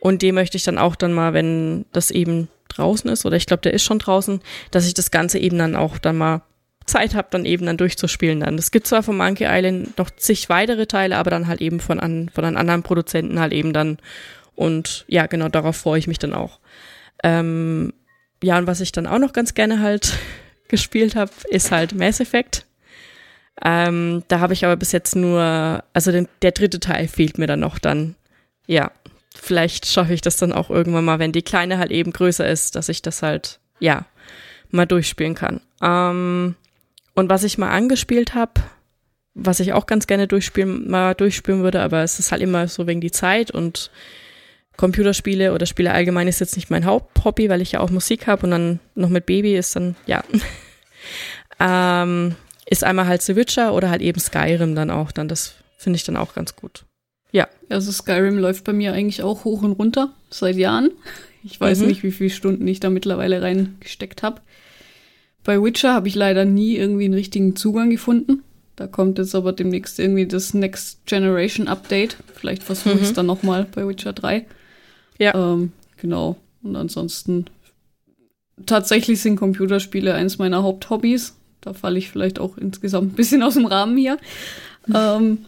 Und den möchte ich dann auch dann mal, wenn das eben draußen ist, oder ich glaube, der ist schon draußen, dass ich das Ganze eben dann auch dann mal Zeit habe, dann eben dann durchzuspielen dann. Es gibt zwar von Monkey Island noch zig weitere Teile, aber dann halt eben von, an, von einem anderen Produzenten halt eben dann. Und ja, genau darauf freue ich mich dann auch. Ähm, ja, und was ich dann auch noch ganz gerne halt gespielt habe, ist halt Mass Effect. Ähm, da habe ich aber bis jetzt nur, also den, der dritte Teil fehlt mir dann noch dann. Ja, vielleicht schaffe ich das dann auch irgendwann mal, wenn die kleine halt eben größer ist, dass ich das halt, ja, mal durchspielen kann. Ähm, und was ich mal angespielt habe, was ich auch ganz gerne durchspielen, mal durchspielen würde, aber es ist halt immer so wegen die Zeit und Computerspiele oder Spiele allgemein ist jetzt nicht mein Haupthobby, weil ich ja auch Musik habe und dann noch mit Baby ist dann, ja. ähm, ist einmal halt The Witcher oder halt eben Skyrim dann auch, dann das finde ich dann auch ganz gut. Ja. Also Skyrim läuft bei mir eigentlich auch hoch und runter seit Jahren. Ich weiß mhm. nicht, wie viele Stunden ich da mittlerweile reingesteckt habe. Bei Witcher habe ich leider nie irgendwie einen richtigen Zugang gefunden. Da kommt jetzt aber demnächst irgendwie das Next Generation Update. Vielleicht versuche ich es mhm. dann nochmal bei Witcher 3. Ja. Ähm, genau. Und ansonsten tatsächlich sind Computerspiele eins meiner Haupthobbys. Da falle ich vielleicht auch insgesamt ein bisschen aus dem Rahmen hier. Ähm,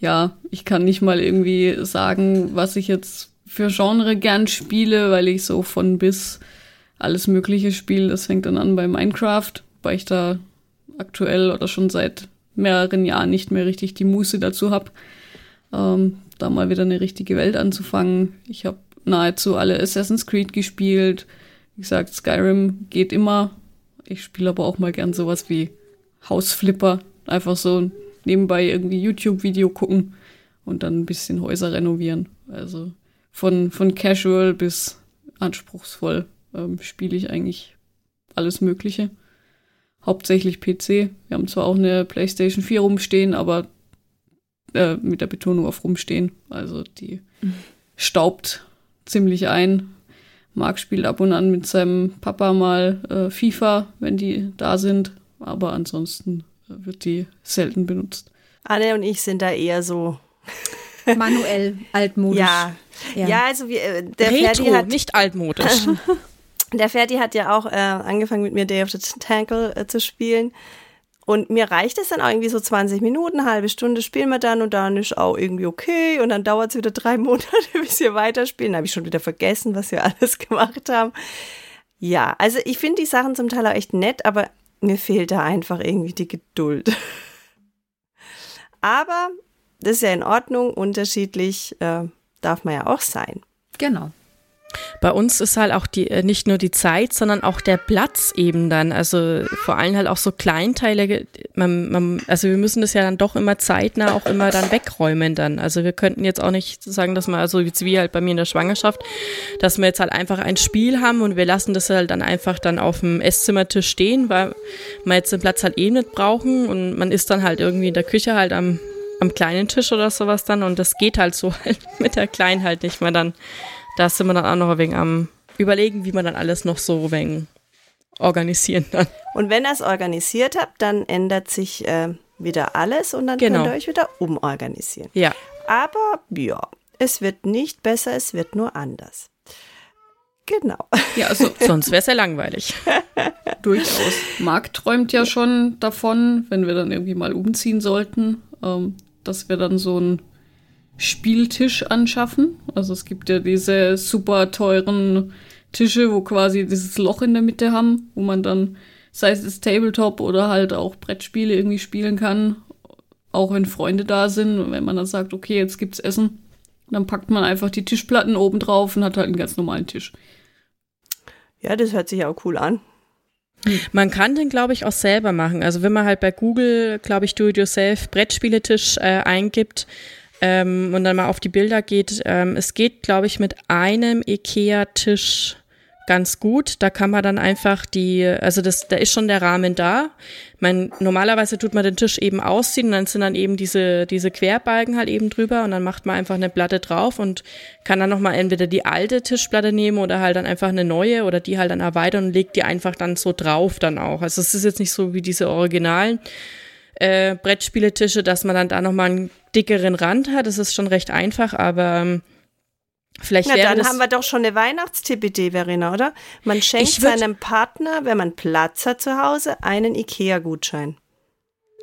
ja, ich kann nicht mal irgendwie sagen, was ich jetzt für Genre gern spiele, weil ich so von bis alles Mögliche spiele. Das fängt dann an bei Minecraft, weil ich da aktuell oder schon seit mehreren Jahren nicht mehr richtig die Muße dazu habe, ähm, da mal wieder eine richtige Welt anzufangen. Ich habe nahezu alle Assassin's Creed gespielt. Wie gesagt, Skyrim geht immer. Ich spiele aber auch mal gern sowas wie Hausflipper. Einfach so nebenbei irgendwie YouTube-Video gucken und dann ein bisschen Häuser renovieren. Also von, von casual bis anspruchsvoll ähm, spiele ich eigentlich alles Mögliche. Hauptsächlich PC. Wir haben zwar auch eine PlayStation 4 rumstehen, aber äh, mit der Betonung auf rumstehen. Also die mhm. staubt ziemlich ein. Marc spielt ab und an mit seinem Papa mal äh, FIFA, wenn die da sind. Aber ansonsten äh, wird die selten benutzt. Anne und ich sind da eher so manuell altmodisch. Ja, ja, ja also wir, äh, der Retro, Ferdi hat nicht altmodisch. Der Ferdi hat ja auch äh, angefangen mit mir Day of the Tankle äh, zu spielen. Und mir reicht es dann auch irgendwie so 20 Minuten, halbe Stunde spielen wir dann und dann ist auch irgendwie okay. Und dann dauert es wieder drei Monate, bis wir weiterspielen. Da habe ich schon wieder vergessen, was wir alles gemacht haben. Ja, also ich finde die Sachen zum Teil auch echt nett, aber mir fehlt da einfach irgendwie die Geduld. aber das ist ja in Ordnung, unterschiedlich äh, darf man ja auch sein. Genau. Bei uns ist halt auch die, äh, nicht nur die Zeit, sondern auch der Platz eben dann. Also vor allem halt auch so Kleinteile. Man, man, also wir müssen das ja dann doch immer zeitnah auch immer dann wegräumen dann. Also wir könnten jetzt auch nicht sagen, dass wir, also wie halt bei mir in der Schwangerschaft, dass wir jetzt halt einfach ein Spiel haben und wir lassen das halt dann einfach dann auf dem Esszimmertisch stehen, weil wir jetzt den Platz halt eben nicht brauchen und man ist dann halt irgendwie in der Küche halt am, am kleinen Tisch oder sowas dann und das geht halt so halt mit der Kleinen halt nicht mehr dann da sind wir dann auch noch ein wenig am überlegen, wie man dann alles noch so ein wenig organisieren kann. Und wenn ihr es organisiert habt, dann ändert sich äh, wieder alles und dann genau. könnt ihr euch wieder umorganisieren. Ja. Aber ja, es wird nicht besser, es wird nur anders. Genau. Ja, also sonst wäre es ja langweilig. Durchaus. Marc träumt ja schon davon, wenn wir dann irgendwie mal umziehen sollten, ähm, dass wir dann so ein Spieltisch anschaffen. Also es gibt ja diese super teuren Tische, wo quasi dieses Loch in der Mitte haben, wo man dann, sei es das Tabletop oder halt auch Brettspiele irgendwie spielen kann, auch wenn Freunde da sind und wenn man dann sagt, okay, jetzt gibt's Essen, Dann packt man einfach die Tischplatten oben drauf und hat halt einen ganz normalen Tisch. Ja, das hört sich auch cool an. Man kann den, glaube ich, auch selber machen. Also wenn man halt bei Google, glaube ich, Do-it-yourself Brettspieletisch äh, eingibt ähm, und dann mal auf die Bilder geht, ähm, es geht, glaube ich, mit einem Ikea-Tisch ganz gut. Da kann man dann einfach die, also das, da ist schon der Rahmen da. Man, normalerweise tut man den Tisch eben ausziehen und dann sind dann eben diese, diese Querbalken halt eben drüber und dann macht man einfach eine Platte drauf und kann dann nochmal entweder die alte Tischplatte nehmen oder halt dann einfach eine neue oder die halt dann erweitern und legt die einfach dann so drauf dann auch. Also es ist jetzt nicht so wie diese originalen äh, Brettspieletische, dass man dann da nochmal einen dickeren Rand hat. Das ist schon recht einfach, aber ähm, Vielleicht Na, wäre dann haben wir doch schon eine Weihnachtstipp-Idee, Verena, oder? Man schenkt seinem Partner, wenn man Platz hat zu Hause, einen Ikea-Gutschein.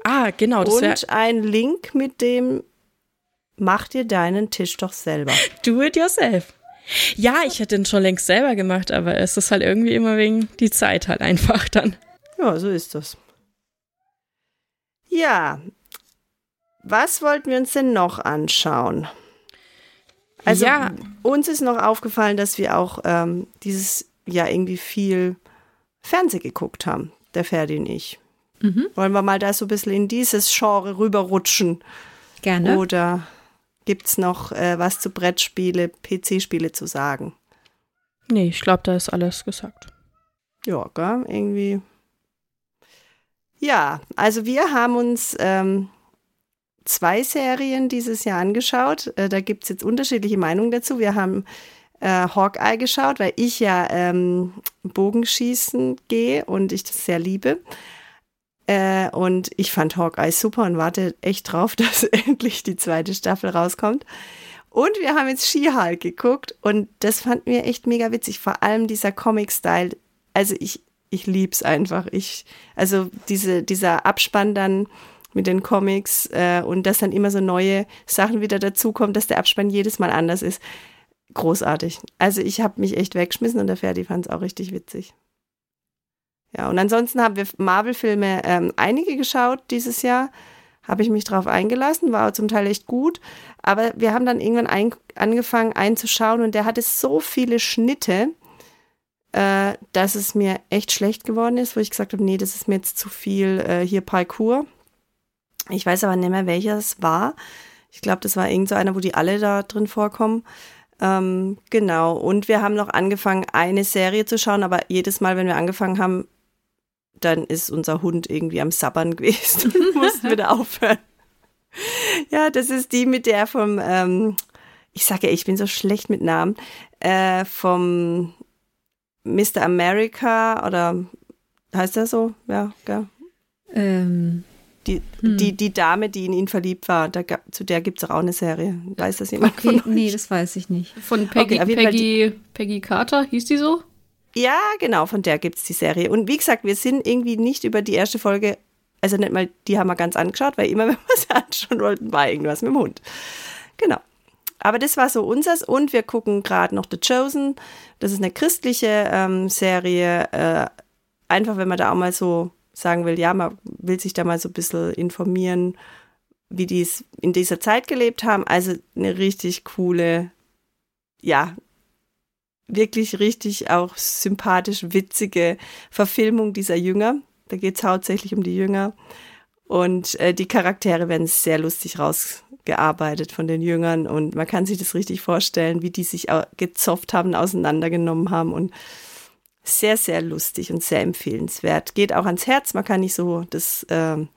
Ah, genau, das Und ein Link mit dem Mach dir deinen Tisch doch selber. do it yourself. Ja, ich hätte den schon längst selber gemacht, aber es ist halt irgendwie immer wegen die Zeit halt einfach dann. Ja, so ist das. Ja, was wollten wir uns denn noch anschauen? Also Ja. uns ist noch aufgefallen, dass wir auch ähm, dieses Jahr irgendwie viel Fernseh geguckt haben, der Ferdi und ich. Wollen wir mal da so ein bisschen in dieses Genre rüberrutschen? Gerne. Oder gibt's noch äh, was zu Brettspiele, PC-Spiele zu sagen? Nee, ich glaube, da ist alles gesagt. Ja, gell? irgendwie. Ja, also wir haben uns ähm, zwei Serien dieses Jahr angeschaut. Äh, da gibt's jetzt unterschiedliche Meinungen dazu. Wir haben äh, Hawkeye geschaut, weil ich ja ähm, Bogenschießen gehe und ich das sehr liebe. Äh, und ich fand Hawkeye super und warte echt drauf, dass endlich die zweite Staffel rauskommt. Und wir haben jetzt She-Hulk geguckt und das fanden wir echt mega witzig. Vor allem dieser Comic-Style. Also ich, ich lieb's einfach. Ich, also diese, dieser Abspann dann mit den Comics äh, und dass dann immer so neue Sachen wieder dazukommen, dass der Abspann jedes Mal anders ist. Großartig. Also ich habe mich echt weggeschmissen und der Ferdi fand es auch richtig witzig. Ja, und ansonsten haben wir Marvel-Filme ähm, einige geschaut dieses Jahr. Habe ich mich drauf eingelassen, war zum Teil echt gut. Aber wir haben dann irgendwann ein, angefangen einzuschauen und der hatte so viele Schnitte, äh, dass es mir echt schlecht geworden ist, wo ich gesagt habe, nee, das ist mir jetzt zu viel äh, hier Parkour. Ich weiß aber nicht mehr, welcher es war. Ich glaube, das war irgend so einer, wo die alle da drin vorkommen. Ähm, genau. Und wir haben noch angefangen, eine Serie zu schauen, aber jedes Mal, wenn wir angefangen haben, dann ist unser Hund irgendwie am Sabbern gewesen und mussten wieder aufhören. Ja, das ist die mit der vom, ähm, ich sage ja, ich bin so schlecht mit Namen, äh, vom Mr. America oder heißt der so? Ja, gell? Ähm, Die, die, die Dame, die in ihn verliebt war, da, zu der gibt es auch eine Serie. Weiß das jemand okay, von euch? nee, das weiß ich nicht. Von Peggy, Okay, Peggy, Peggy Carter, hieß die so? Ja, genau, von der gibt es die Serie. Und wie gesagt, wir sind irgendwie nicht über die erste Folge, also nicht mal, die haben wir ganz angeschaut, weil immer, wenn wir sie anschauen wollten, war irgendwas mit dem Hund. Genau. Aber das war so unseres und wir gucken gerade noch The Chosen. Das ist eine christliche ähm, Serie. Äh, einfach, wenn man da auch mal so sagen will, ja, man will sich da mal so ein bisschen informieren, wie die es in dieser Zeit gelebt haben. Also eine richtig coole, ja, wirklich richtig auch sympathisch witzige Verfilmung dieser Jünger. Da geht es hauptsächlich um die Jünger. Und äh, die Charaktere werden sehr lustig rausgearbeitet von den Jüngern. Und man kann sich das richtig vorstellen, wie die sich au- gezopft haben, auseinandergenommen haben. Und sehr, sehr lustig und sehr empfehlenswert. Geht auch ans Herz. Man kann nicht so das ähm,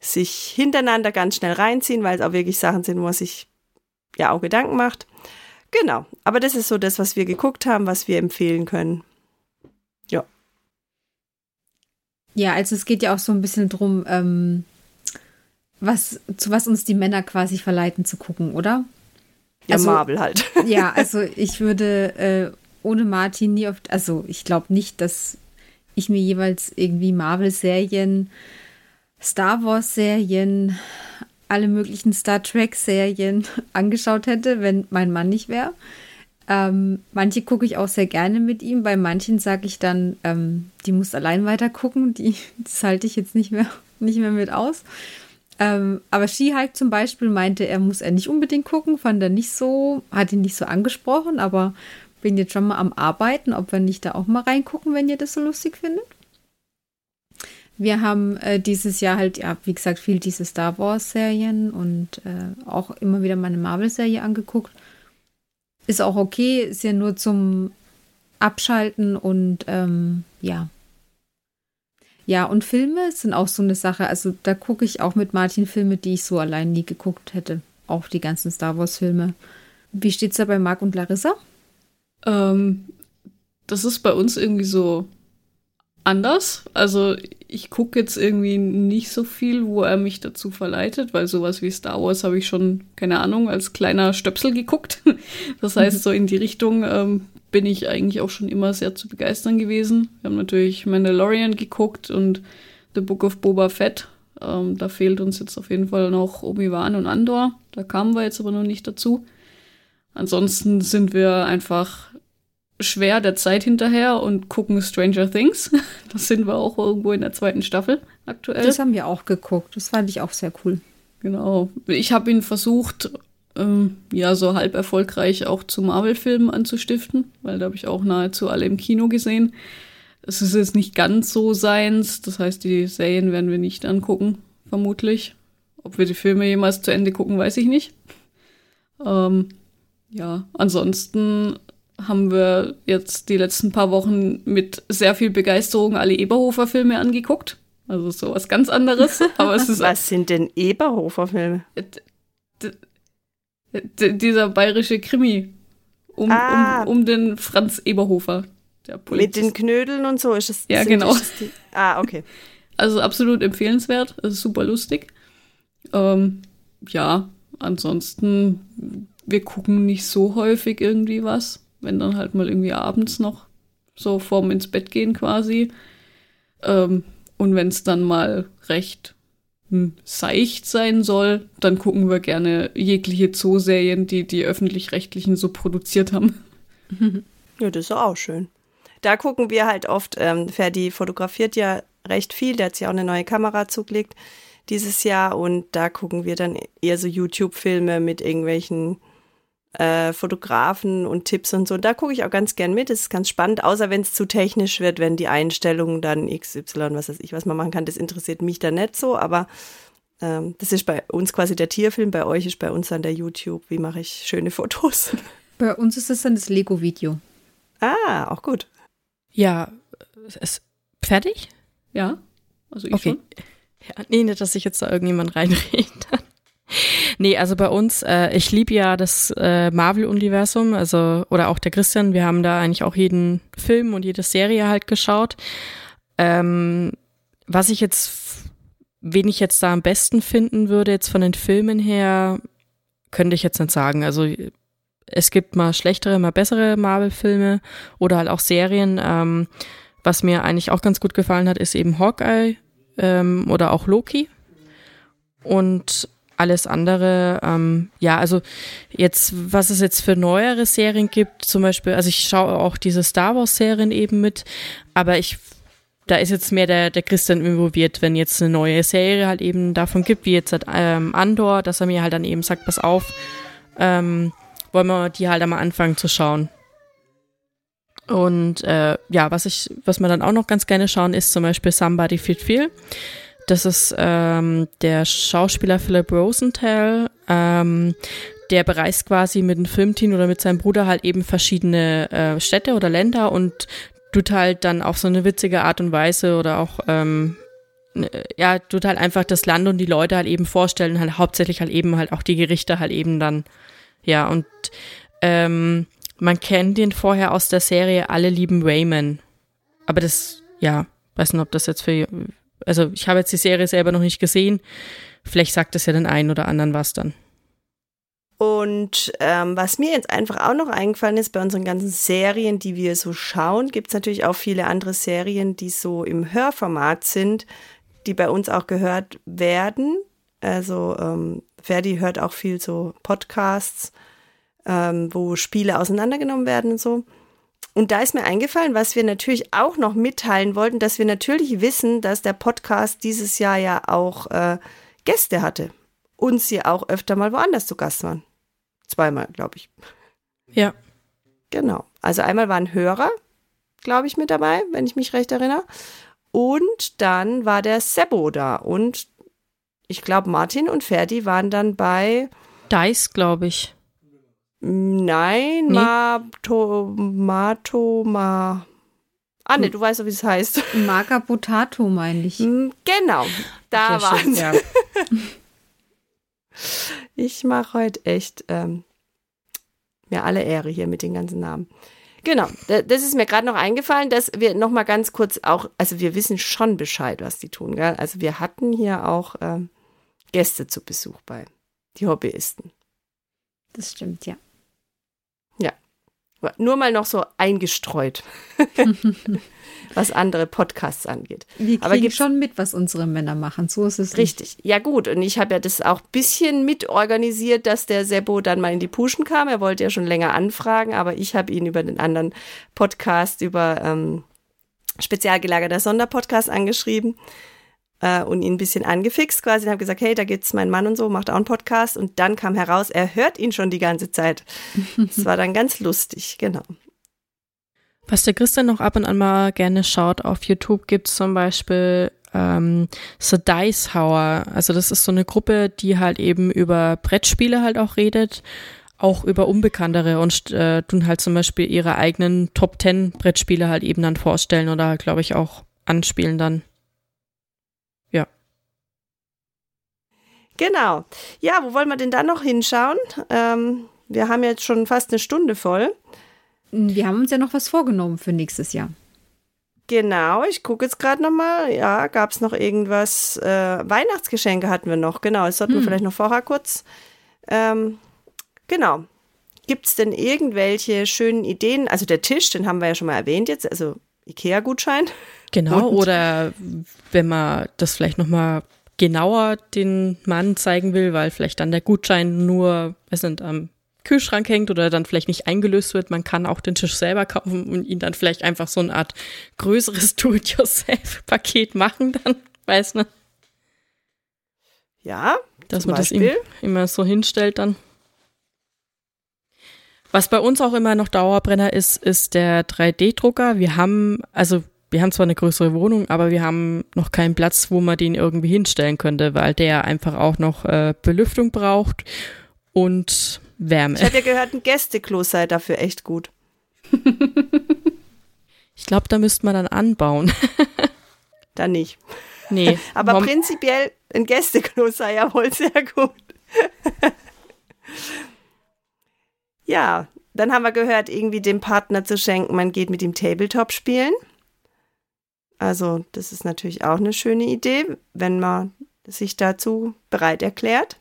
sich hintereinander ganz schnell reinziehen, weil es auch wirklich Sachen sind, wo man sich ja auch Gedanken macht. Genau, aber das ist so das, was wir geguckt haben, was wir empfehlen können. Ja. Ja, also es geht ja auch so ein bisschen drum, ähm, was, zu was uns die Männer quasi verleiten zu gucken, oder? Ja, Also- Marvel halt. Ja, also ich würde äh, ohne Martin nie oft, also ich glaube nicht, dass ich mir jeweils irgendwie Marvel-Serien, Star Wars-Serien, alle möglichen Star Trek-Serien angeschaut hätte, wenn mein Mann nicht wäre. Ähm, manche gucke ich auch sehr gerne mit ihm, bei manchen sage ich dann, ähm, die muss allein weiter gucken, die, das halte ich jetzt nicht mehr, nicht mehr mit aus. Ähm, aber She-Hulk zum Beispiel meinte, er muss er nicht unbedingt gucken, fand er nicht so, hat ihn nicht so angesprochen, aber bin jetzt schon mal am Arbeiten, ob wir nicht da auch mal reingucken, wenn ihr das so lustig findet. Wir haben äh, dieses Jahr halt, ja, wie gesagt, viel diese Star Wars-Serien und äh, auch immer wieder meine Marvel-Serie angeguckt. Ist auch okay, ist ja nur zum Abschalten und ähm, ja. Ja, und Filme sind auch so eine Sache. Also da gucke ich auch mit Martin Filme, die ich so allein nie geguckt hätte. Auch die ganzen Star Wars-Filme. Wie steht's da bei Marc und Larissa? Ähm, das ist bei uns irgendwie so anders. Also ich gucke jetzt irgendwie nicht so viel, wo er mich dazu verleitet, weil sowas wie Star Wars habe ich schon, keine Ahnung, als kleiner Stöpsel geguckt. Das heißt, so in die Richtung ähm, bin ich eigentlich auch schon immer sehr zu begeistern gewesen. Wir haben natürlich Mandalorian geguckt und The Book of Boba Fett. Ähm, da fehlt uns jetzt auf jeden Fall noch Obi-Wan und Andor. Da kamen wir jetzt aber noch nicht dazu. Ansonsten sind wir einfach schwer der Zeit hinterher und gucken Stranger Things. Das sind wir auch irgendwo in der zweiten Staffel aktuell. Das haben wir auch geguckt. Das fand ich auch sehr cool. Genau. Ich habe ihn versucht, ähm, ja, so halb erfolgreich auch zu Marvel-Filmen anzustiften, weil da habe ich auch nahezu alle im Kino gesehen. Es ist jetzt nicht ganz so seins. Das heißt, die Serien werden wir nicht angucken, vermutlich. Ob wir die Filme jemals zu Ende gucken, weiß ich nicht. Ähm, ja, ansonsten haben wir jetzt die letzten paar Wochen mit sehr viel Begeisterung alle Eberhofer-Filme angeguckt. Also so was ganz anderes. Aber es ist was sind denn Eberhofer-Filme? Dieser bayerische Krimi um, ah. um, um den Franz Eberhofer. Mit den Knödeln und so ist es. Ja, genau. Die, ah, okay. Also absolut empfehlenswert. Es ist super lustig. Ähm, ja, ansonsten, wir gucken nicht so häufig irgendwie was wenn dann halt mal irgendwie abends noch so vorm ins Bett gehen quasi. Ähm, und wenn es dann mal recht hm, seicht sein soll, dann gucken wir gerne jegliche Zooserien, die die öffentlich-rechtlichen so produziert haben. Ja, das ist auch schön. Da gucken wir halt oft, ähm, Ferdi fotografiert ja recht viel, der hat sich auch eine neue Kamera zugelegt dieses Jahr und da gucken wir dann eher so YouTube-Filme mit irgendwelchen äh, Fotografen und Tipps und so. Da gucke ich auch ganz gern mit. Das ist ganz spannend, außer wenn es zu technisch wird, wenn die Einstellungen dann XY, was weiß ich, was man machen kann, das interessiert mich dann nicht so, aber ähm, das ist bei uns quasi der Tierfilm, bei euch ist bei uns dann der YouTube. Wie mache ich schöne Fotos? Bei uns ist es dann das Lego-Video. Ah, auch gut. Ja, ist fertig? Ja, also ich okay. schon. Ja, nee, nicht, dass sich jetzt da irgendjemand reinredet. Nee, also bei uns, äh, ich liebe ja das äh, Marvel-Universum, also oder auch der Christian, wir haben da eigentlich auch jeden Film und jede Serie halt geschaut. Ähm, was ich jetzt, wen ich jetzt da am besten finden würde, jetzt von den Filmen her, könnte ich jetzt nicht sagen. Also es gibt mal schlechtere, mal bessere Marvel-Filme oder halt auch Serien. Ähm, was mir eigentlich auch ganz gut gefallen hat, ist eben Hawkeye ähm, oder auch Loki. Und alles andere, ähm, ja, also jetzt, was es jetzt für neuere Serien gibt, zum Beispiel, also ich schaue auch diese Star Wars-Serien eben mit, aber ich, da ist jetzt mehr der, der Christian involviert, wenn jetzt eine neue Serie halt eben davon gibt, wie jetzt halt, ähm, Andor, dass er mir halt dann eben sagt, pass auf, ähm, wollen wir die halt einmal anfangen zu schauen. Und äh, ja, was ich, was wir dann auch noch ganz gerne schauen, ist zum Beispiel Somebody Fit Feel. Das ist ähm, der Schauspieler Philip Rosenthal. Ähm, der bereist quasi mit einem Filmteam oder mit seinem Bruder halt eben verschiedene äh, Städte oder Länder und tut halt dann auf so eine witzige Art und Weise oder auch ähm, ja, tut halt einfach das Land und die Leute halt eben vorstellen, halt hauptsächlich halt eben halt auch die Gerichte halt eben dann, ja, und ähm, man kennt den vorher aus der Serie Alle lieben Rayman. Aber das, ja, weiß nicht, ob das jetzt für also ich habe jetzt die Serie selber noch nicht gesehen. Vielleicht sagt es ja den einen oder anderen was dann. Und ähm, was mir jetzt einfach auch noch eingefallen ist, bei unseren ganzen Serien, die wir so schauen, gibt es natürlich auch viele andere Serien, die so im Hörformat sind, die bei uns auch gehört werden. Also ähm, Ferdi hört auch viel so Podcasts, ähm, wo Spiele auseinandergenommen werden und so. Und da ist mir eingefallen, was wir natürlich auch noch mitteilen wollten, dass wir natürlich wissen, dass der Podcast dieses Jahr ja auch äh, Gäste hatte und sie auch öfter mal woanders zu Gast waren. Zweimal, glaube ich. Ja. Genau. Also einmal waren Hörer, glaube ich, mit dabei, wenn ich mich recht erinnere. Und dann war der Sebo da. Und ich glaube, Martin und Ferdi waren dann bei. Dice, glaube ich. Nein, Nee. Mato, Mato, Ma. Ah, ne, du weißt doch, wie es heißt. Maga Potato, meine ich. Hm, Genau, da Ja, sie. ja. Ich mache heute echt ähm, mir alle Ehre hier mit den ganzen Namen. Genau, da- das ist mir gerade noch eingefallen, dass wir noch mal ganz kurz auch, also wir wissen schon Bescheid, was die tun, gell? Also wir hatten hier auch ähm, Gäste zu Besuch bei, die Hobbyisten. Das stimmt, ja. Nur mal noch so eingestreut, was andere Podcasts angeht. Wir Aber kriegen gibt's- schon mit, was unsere Männer machen. So ist es nicht. Richtig. Ja gut, und ich habe ja das auch ein bisschen mitorganisiert, dass der Seppo dann mal in die Puschen kam. Er wollte ja schon länger anfragen, aber ich habe ihn über den anderen Podcast, über ähm, spezial gelagerter Sonderpodcast angeschrieben äh, und ihn ein bisschen angefixt quasi und habe gesagt, hey, da gibt's meinen Mann und so, macht auch einen Podcast. Und dann kam heraus, er hört ihn schon die ganze Zeit. Das war dann ganz lustig, genau. Was der Christian noch ab und an mal gerne schaut, auf YouTube gibt's zum Beispiel ähm, The Dice Hour. Also das ist so eine Gruppe, die halt eben über Brettspiele halt auch redet, auch über unbekanntere und äh, tun halt zum Beispiel ihre eigenen Top 10 Brettspiele halt eben dann vorstellen oder glaube ich auch anspielen dann. Genau. Ja, wo wollen wir denn dann noch hinschauen? Ähm, wir haben jetzt schon fast eine Stunde voll. Wir haben uns ja noch was vorgenommen für nächstes Jahr. Genau, ich gucke jetzt gerade nochmal. Ja, gab es noch irgendwas? Äh, Weihnachtsgeschenke hatten wir noch, genau. Das sollten wir vielleicht noch vorher kurz. Ähm, genau. Gibt es denn irgendwelche schönen Ideen? Also der Tisch, den haben wir ja schon mal erwähnt jetzt, also IKEA-Gutschein. Genau, Und- oder wenn man das vielleicht nochmal genauer den Mann zeigen will, weil vielleicht dann der Gutschein nur, es sind am Kühlschrank hängt oder dann vielleicht nicht eingelöst wird, man kann auch den Tisch selber kaufen und ihn dann vielleicht einfach so eine Art größeres Do-it-yourself-Paket machen, dann weiß man, Ja, dass man das ihm Beispiel? immer so hinstellt dann. Was bei uns auch immer noch Dauerbrenner ist, ist der 3D-Drucker. Wir haben, also wir haben zwar eine größere Wohnung, aber wir haben noch keinen Platz, wo man den irgendwie hinstellen könnte, weil der einfach auch noch äh, Belüftung braucht und Wärme. ich habe ja gehört, ein Gästeklo sei dafür echt gut. Ich glaube, da müsste man dann anbauen. Dann nicht. nee. Aber prinzipiell ein Gästeklo sei ja wohl sehr gut. ja, dann haben wir gehört, irgendwie dem Partner zu schenken, man geht mit ihm Tabletop spielen. Also, das ist natürlich auch eine schöne Idee, wenn man sich dazu bereit erklärt.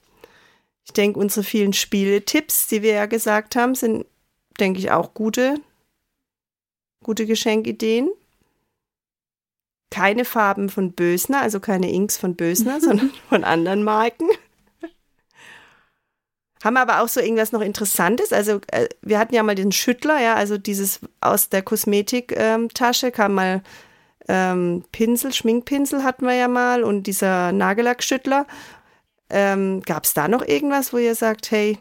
Ich denke, unsere vielen Spieletipps, die wir ja gesagt haben, sind, denke ich, auch gute, gute Geschenkideen. Keine Farben von Bösner, also keine Inks von Bösner, sondern von anderen Marken. Haben aber auch so irgendwas noch Interessantes. Also äh, wir hatten ja mal den Schüttler, ja, also dieses aus der Kosmetiktasche kam mal ähm, Pinsel, Schminkpinsel hatten wir ja mal und dieser Nagellackschüttler. Ähm, Gab es da noch irgendwas, wo ihr sagt, hey,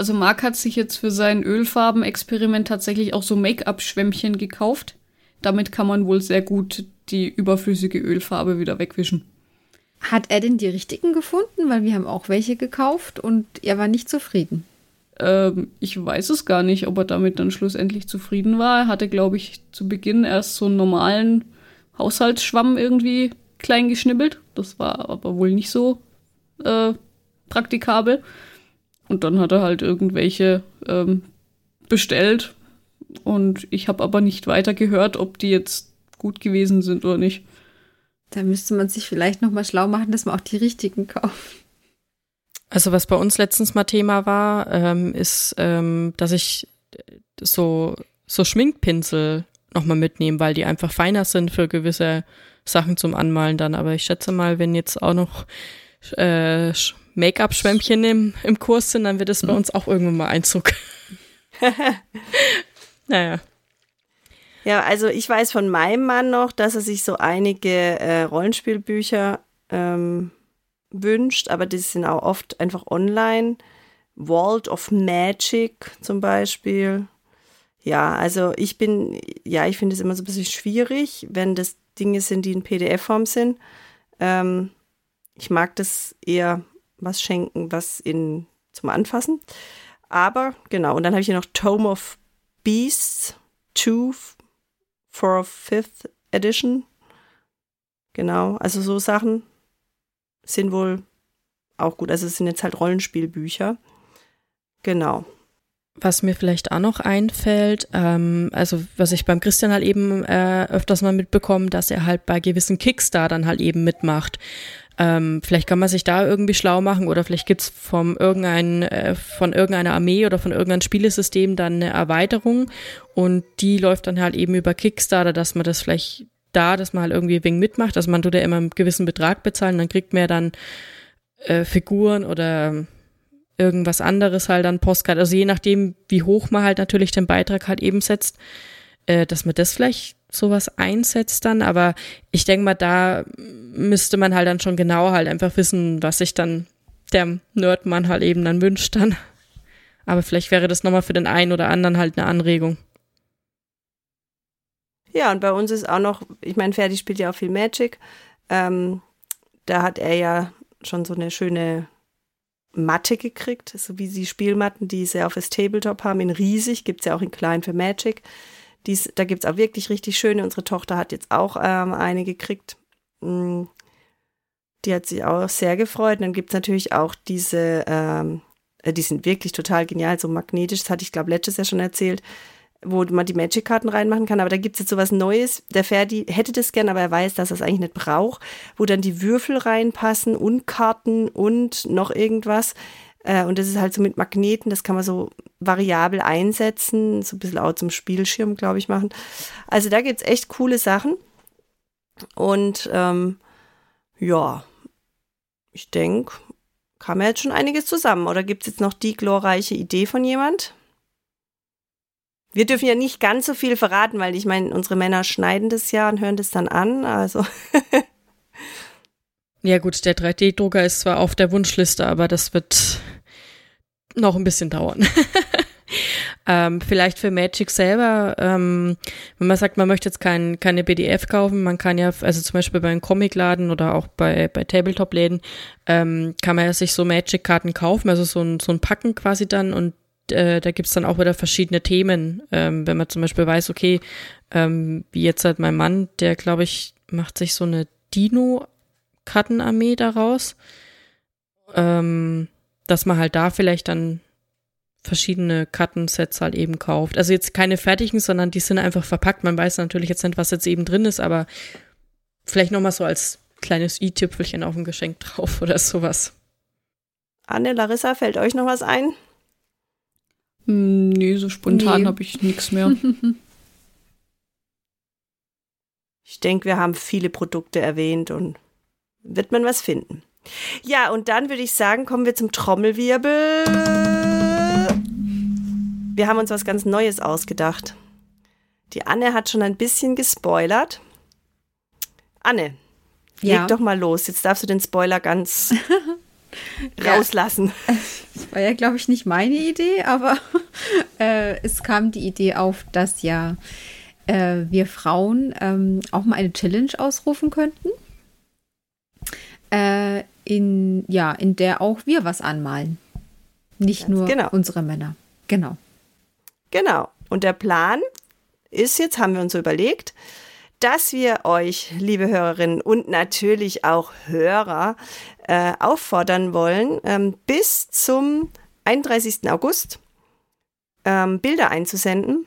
Also Marc hat sich jetzt für sein Ölfarben-Experiment tatsächlich auch so Make-up-Schwämmchen gekauft. Damit kann man wohl sehr gut die überflüssige Ölfarbe wieder wegwischen. Hat er denn die richtigen gefunden? Weil wir haben auch welche gekauft und er war nicht zufrieden. Ähm, ich weiß es gar nicht, ob er damit dann schlussendlich zufrieden war. Er hatte, glaube ich, zu Beginn erst so einen normalen Haushaltsschwamm irgendwie klein geschnibbelt. Das war aber wohl nicht so äh, praktikabel. Und dann hat er halt irgendwelche ähm, bestellt. Und ich habe aber nicht weiter gehört, ob die jetzt gut gewesen sind oder nicht. Da müsste man sich vielleicht noch mal schlau machen, dass man auch die richtigen kauft. Also was bei uns letztens mal Thema war, ähm, ist, ähm, dass ich so, so Schminkpinsel nochmal mitnehme, weil die einfach feiner sind für gewisse Sachen zum Anmalen dann. Aber ich schätze mal, wenn jetzt auch noch äh, Sch- Make-up-Schwämmchen im, im Kurs sind, dann wird es bei uns auch irgendwann mal Einzug. naja. Ja, also ich weiß von meinem Mann noch, dass er sich so einige äh, Rollenspielbücher ähm, wünscht, aber die sind auch oft einfach online. Vault of Magic zum Beispiel. Ja, also ich bin, ja, ich finde es immer so ein bisschen schwierig, wenn das Dinge sind, die in PDF-Form sind. Ähm, ich mag das eher was schenken, was in zum Anfassen. Aber genau, und dann habe ich hier noch Tome of Beasts 2 for Fifth Edition. Genau, also so Sachen sind wohl auch gut. Also es sind jetzt halt Rollenspielbücher. Genau. Was mir vielleicht auch noch einfällt, ähm, also was ich beim Christian halt eben äh, öfters mal mitbekomme, dass er halt bei gewissen Kickstartern halt eben mitmacht. Ähm, vielleicht kann man sich da irgendwie schlau machen oder vielleicht gibt's vom irgendein, äh, von irgendeiner Armee oder von irgendeinem Spielesystem dann eine Erweiterung und die läuft dann halt eben über Kickstarter, dass man das vielleicht da, dass man halt irgendwie wegen mitmacht. Also man tut ja immer einen gewissen Betrag bezahlen, dann kriegt man ja dann äh, Figuren oder irgendwas anderes halt an Postkarte. Also je nachdem, wie hoch man halt natürlich den Beitrag halt eben setzt, äh, dass man das vielleicht sowas einsetzt dann. Aber ich denke mal, da müsste man halt dann schon genau halt einfach wissen, was sich dann der Nerdmann halt eben dann wünscht dann. Aber vielleicht wäre das nochmal für den einen oder anderen halt eine Anregung. Ja, und bei uns ist auch noch, ich meine, Ferdi spielt ja auch viel Magic. Ähm, da hat er ja schon so eine schöne Matte gekriegt, so wie die Spielmatten, die sie auf das Tabletop haben, in riesig, gibt es ja auch in klein für Magic. Dies, da gibt es auch wirklich richtig schöne. Unsere Tochter hat jetzt auch ähm, eine gekriegt. Mm, die hat sich auch sehr gefreut. Und dann gibt es natürlich auch diese, ähm, äh, die sind wirklich total genial, so magnetisch, das hatte ich, glaube letztes Jahr schon erzählt, wo man die Magic-Karten reinmachen kann. Aber da gibt es jetzt sowas Neues. Der Ferdi hätte das gern, aber er weiß, dass er es eigentlich nicht braucht, wo dann die Würfel reinpassen und Karten und noch irgendwas. Äh, und das ist halt so mit Magneten, das kann man so variabel einsetzen, so ein bisschen auch zum Spielschirm, glaube ich, machen. Also da gibt es echt coole Sachen. Und ähm, ja, ich denke, kam ja jetzt schon einiges zusammen. Oder gibt es jetzt noch die glorreiche Idee von jemand? Wir dürfen ja nicht ganz so viel verraten, weil ich meine, unsere Männer schneiden das ja und hören das dann an. Also. ja, gut, der 3D-Drucker ist zwar auf der Wunschliste, aber das wird noch ein bisschen dauern. ähm, vielleicht für Magic selber, ähm, wenn man sagt, man möchte jetzt kein, keine PDF kaufen, man kann ja, also zum Beispiel bei einem Comicladen oder auch bei, bei Tabletop-Läden, ähm, kann man ja sich so Magic-Karten kaufen, also so ein, so ein Packen quasi dann und äh, da gibt's dann auch wieder verschiedene Themen. Ähm, wenn man zum Beispiel weiß, okay, ähm, wie jetzt halt mein Mann, der glaube ich, macht sich so eine Dino-Kartenarmee daraus. Ähm, dass man halt da vielleicht dann verschiedene Kartensets halt eben kauft. Also jetzt keine fertigen, sondern die sind einfach verpackt. Man weiß natürlich jetzt nicht, was jetzt eben drin ist, aber vielleicht nochmal so als kleines i-Tüpfelchen auf dem Geschenk drauf oder sowas. Anne, Larissa, fällt euch noch was ein? Hm, nee, so spontan nee. habe ich nichts mehr. ich denke, wir haben viele Produkte erwähnt und wird man was finden. Ja, und dann würde ich sagen, kommen wir zum Trommelwirbel. Wir haben uns was ganz Neues ausgedacht. Die Anne hat schon ein bisschen gespoilert. Anne, ja. leg doch mal los. Jetzt darfst du den Spoiler ganz rauslassen. Das war ja, glaube ich, nicht meine Idee, aber äh, es kam die Idee auf, dass ja äh, wir Frauen ähm, auch mal eine Challenge ausrufen könnten. Äh, in, ja, in der auch wir was anmalen. Nicht Ganz nur genau. unsere Männer. Genau. Genau. Und der Plan ist jetzt, haben wir uns so überlegt, dass wir euch, liebe Hörerinnen und natürlich auch Hörer, äh, auffordern wollen, ähm, bis zum 31. August ähm, Bilder einzusenden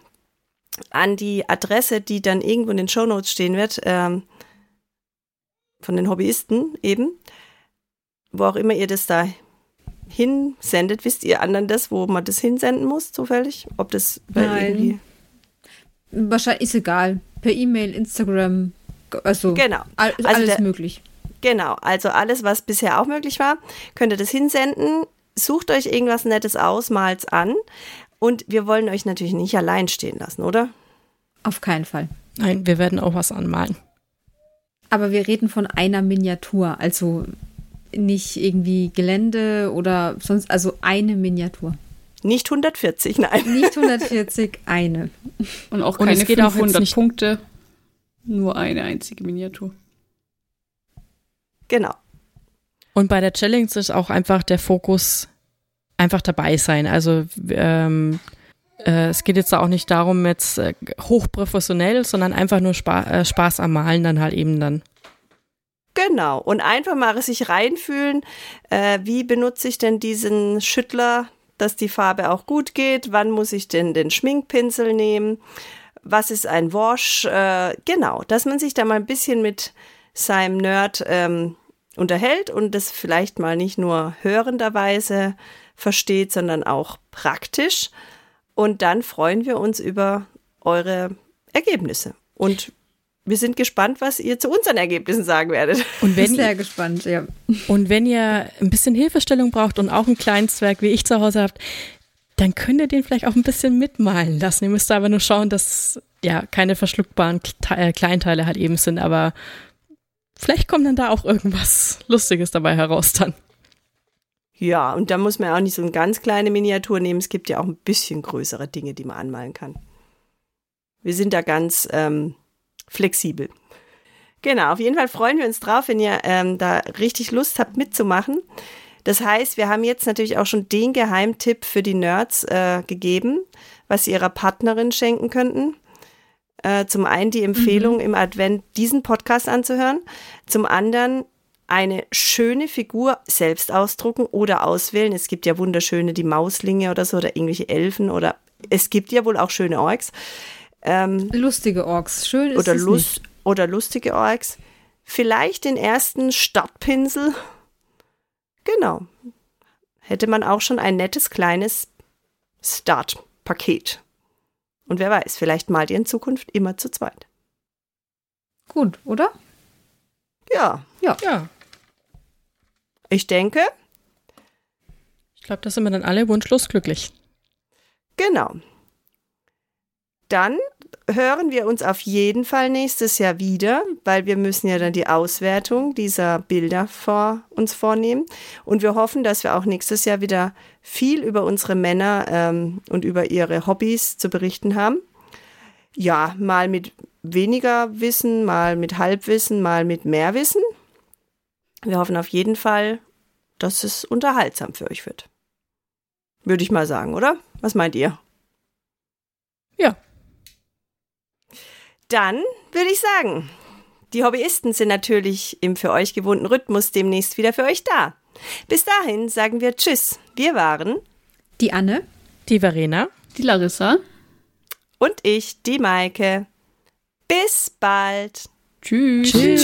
an die Adresse, die dann irgendwo in den Shownotes stehen wird, ähm, von den Hobbyisten eben. Wo auch immer ihr das da hinsendet, wisst ihr anderen das, wo man das hinsenden muss, zufällig? Ob das Nein. Wahrscheinlich ist egal. Per E-Mail, Instagram, also, genau. Also alles der, möglich. Genau, also alles, was bisher auch möglich war, könnt ihr das hinsenden. Sucht euch irgendwas Nettes aus, malt's an. Und wir wollen euch natürlich nicht allein stehen lassen, oder? Auf keinen Fall. Nein, wir werden auch was anmalen. Aber wir reden von einer Miniatur. Also nicht irgendwie Gelände oder sonst, also eine Miniatur. Nicht 140, nein. Nicht 140, eine. Und auch Und keine es geht auch jetzt 500 nicht- Punkte. Nur eine einzige Miniatur. Genau. Und bei der Challenge ist auch einfach der Fokus einfach dabei sein. Also ähm, äh, es geht jetzt auch nicht darum, jetzt äh, hochprofessionell, sondern einfach nur Spa äh, Spaß am Malen dann halt eben dann. Genau. Und einfach mal sich reinfühlen, äh, wie benutze ich denn diesen Schüttler, dass die Farbe auch gut geht? Wann muss ich denn den Schminkpinsel nehmen? Was ist ein Wash? Äh, genau, dass man sich da mal ein bisschen mit seinem Nerd ähm, unterhält und das vielleicht mal nicht nur hörenderweise versteht, sondern auch praktisch. Und dann freuen wir uns über eure Ergebnisse. Und wir sind gespannt, was ihr zu unseren Ergebnissen sagen werdet. Und Bin wenn, sehr ihr, gespannt, ja. und wenn ihr ein bisschen Hilfestellung braucht und auch einen kleinen Zwerg wie ich zu Hause habt, dann könnt ihr den vielleicht auch ein bisschen mitmalen lassen. Ihr müsst aber nur schauen, dass ja keine verschluckbaren äh, Kleinteile halt eben sind, aber vielleicht kommt dann da auch irgendwas Lustiges dabei heraus dann. Ja, und da muss man auch nicht so eine ganz kleine Miniatur nehmen. Es gibt ja auch ein bisschen größere Dinge, die man anmalen kann. Wir sind da ganz ähm, flexibel. Genau, auf jeden Fall freuen wir uns drauf, wenn ihr ähm, da richtig Lust habt mitzumachen. Das heißt, wir haben jetzt natürlich auch schon den Geheimtipp für die Nerds äh, gegeben, was sie ihrer Partnerin schenken könnten. Äh, zum einen die Empfehlung im Advent, diesen Podcast anzuhören. Zum anderen eine schöne Figur selbst ausdrucken oder auswählen. Es gibt ja wunderschöne, die Mauslinge oder so, oder irgendwelche Elfen oder es gibt ja wohl auch schöne Orks. Ähm, Lustige Orks. Schön ist oder, es Lust, nicht. oder lustige Orks. Vielleicht den ersten Startpinsel. Genau. Hätte man auch schon ein nettes kleines Startpaket. Und wer weiß, vielleicht malt ihr in Zukunft immer zu zweit. Gut, oder? Ja, Ja, ich denke, ich glaube, da sind wir dann alle wunschlos glücklich. Genau. Dann hören wir uns auf jeden Fall nächstes Jahr wieder, weil wir müssen ja dann die Auswertung dieser Bilder vor uns vornehmen. Und wir hoffen, dass wir auch nächstes Jahr wieder viel über unsere Männer ähm, und über ihre Hobbys zu berichten haben. Ja, mal mit weniger Wissen, mal mit Halbwissen, mal mit mehr Wissen. Wir hoffen auf jeden Fall, dass es unterhaltsam für euch wird. Würde ich mal sagen, oder? Was meint ihr? Ja. Dann würde ich sagen, die Hobbyisten sind natürlich im für euch gewohnten Rhythmus demnächst wieder für euch da. Bis dahin sagen wir Tschüss. Wir waren Die Anne. Die Verena. Die Larissa. und ich, die Maike. Bis bald. Tschüss. Tschüss.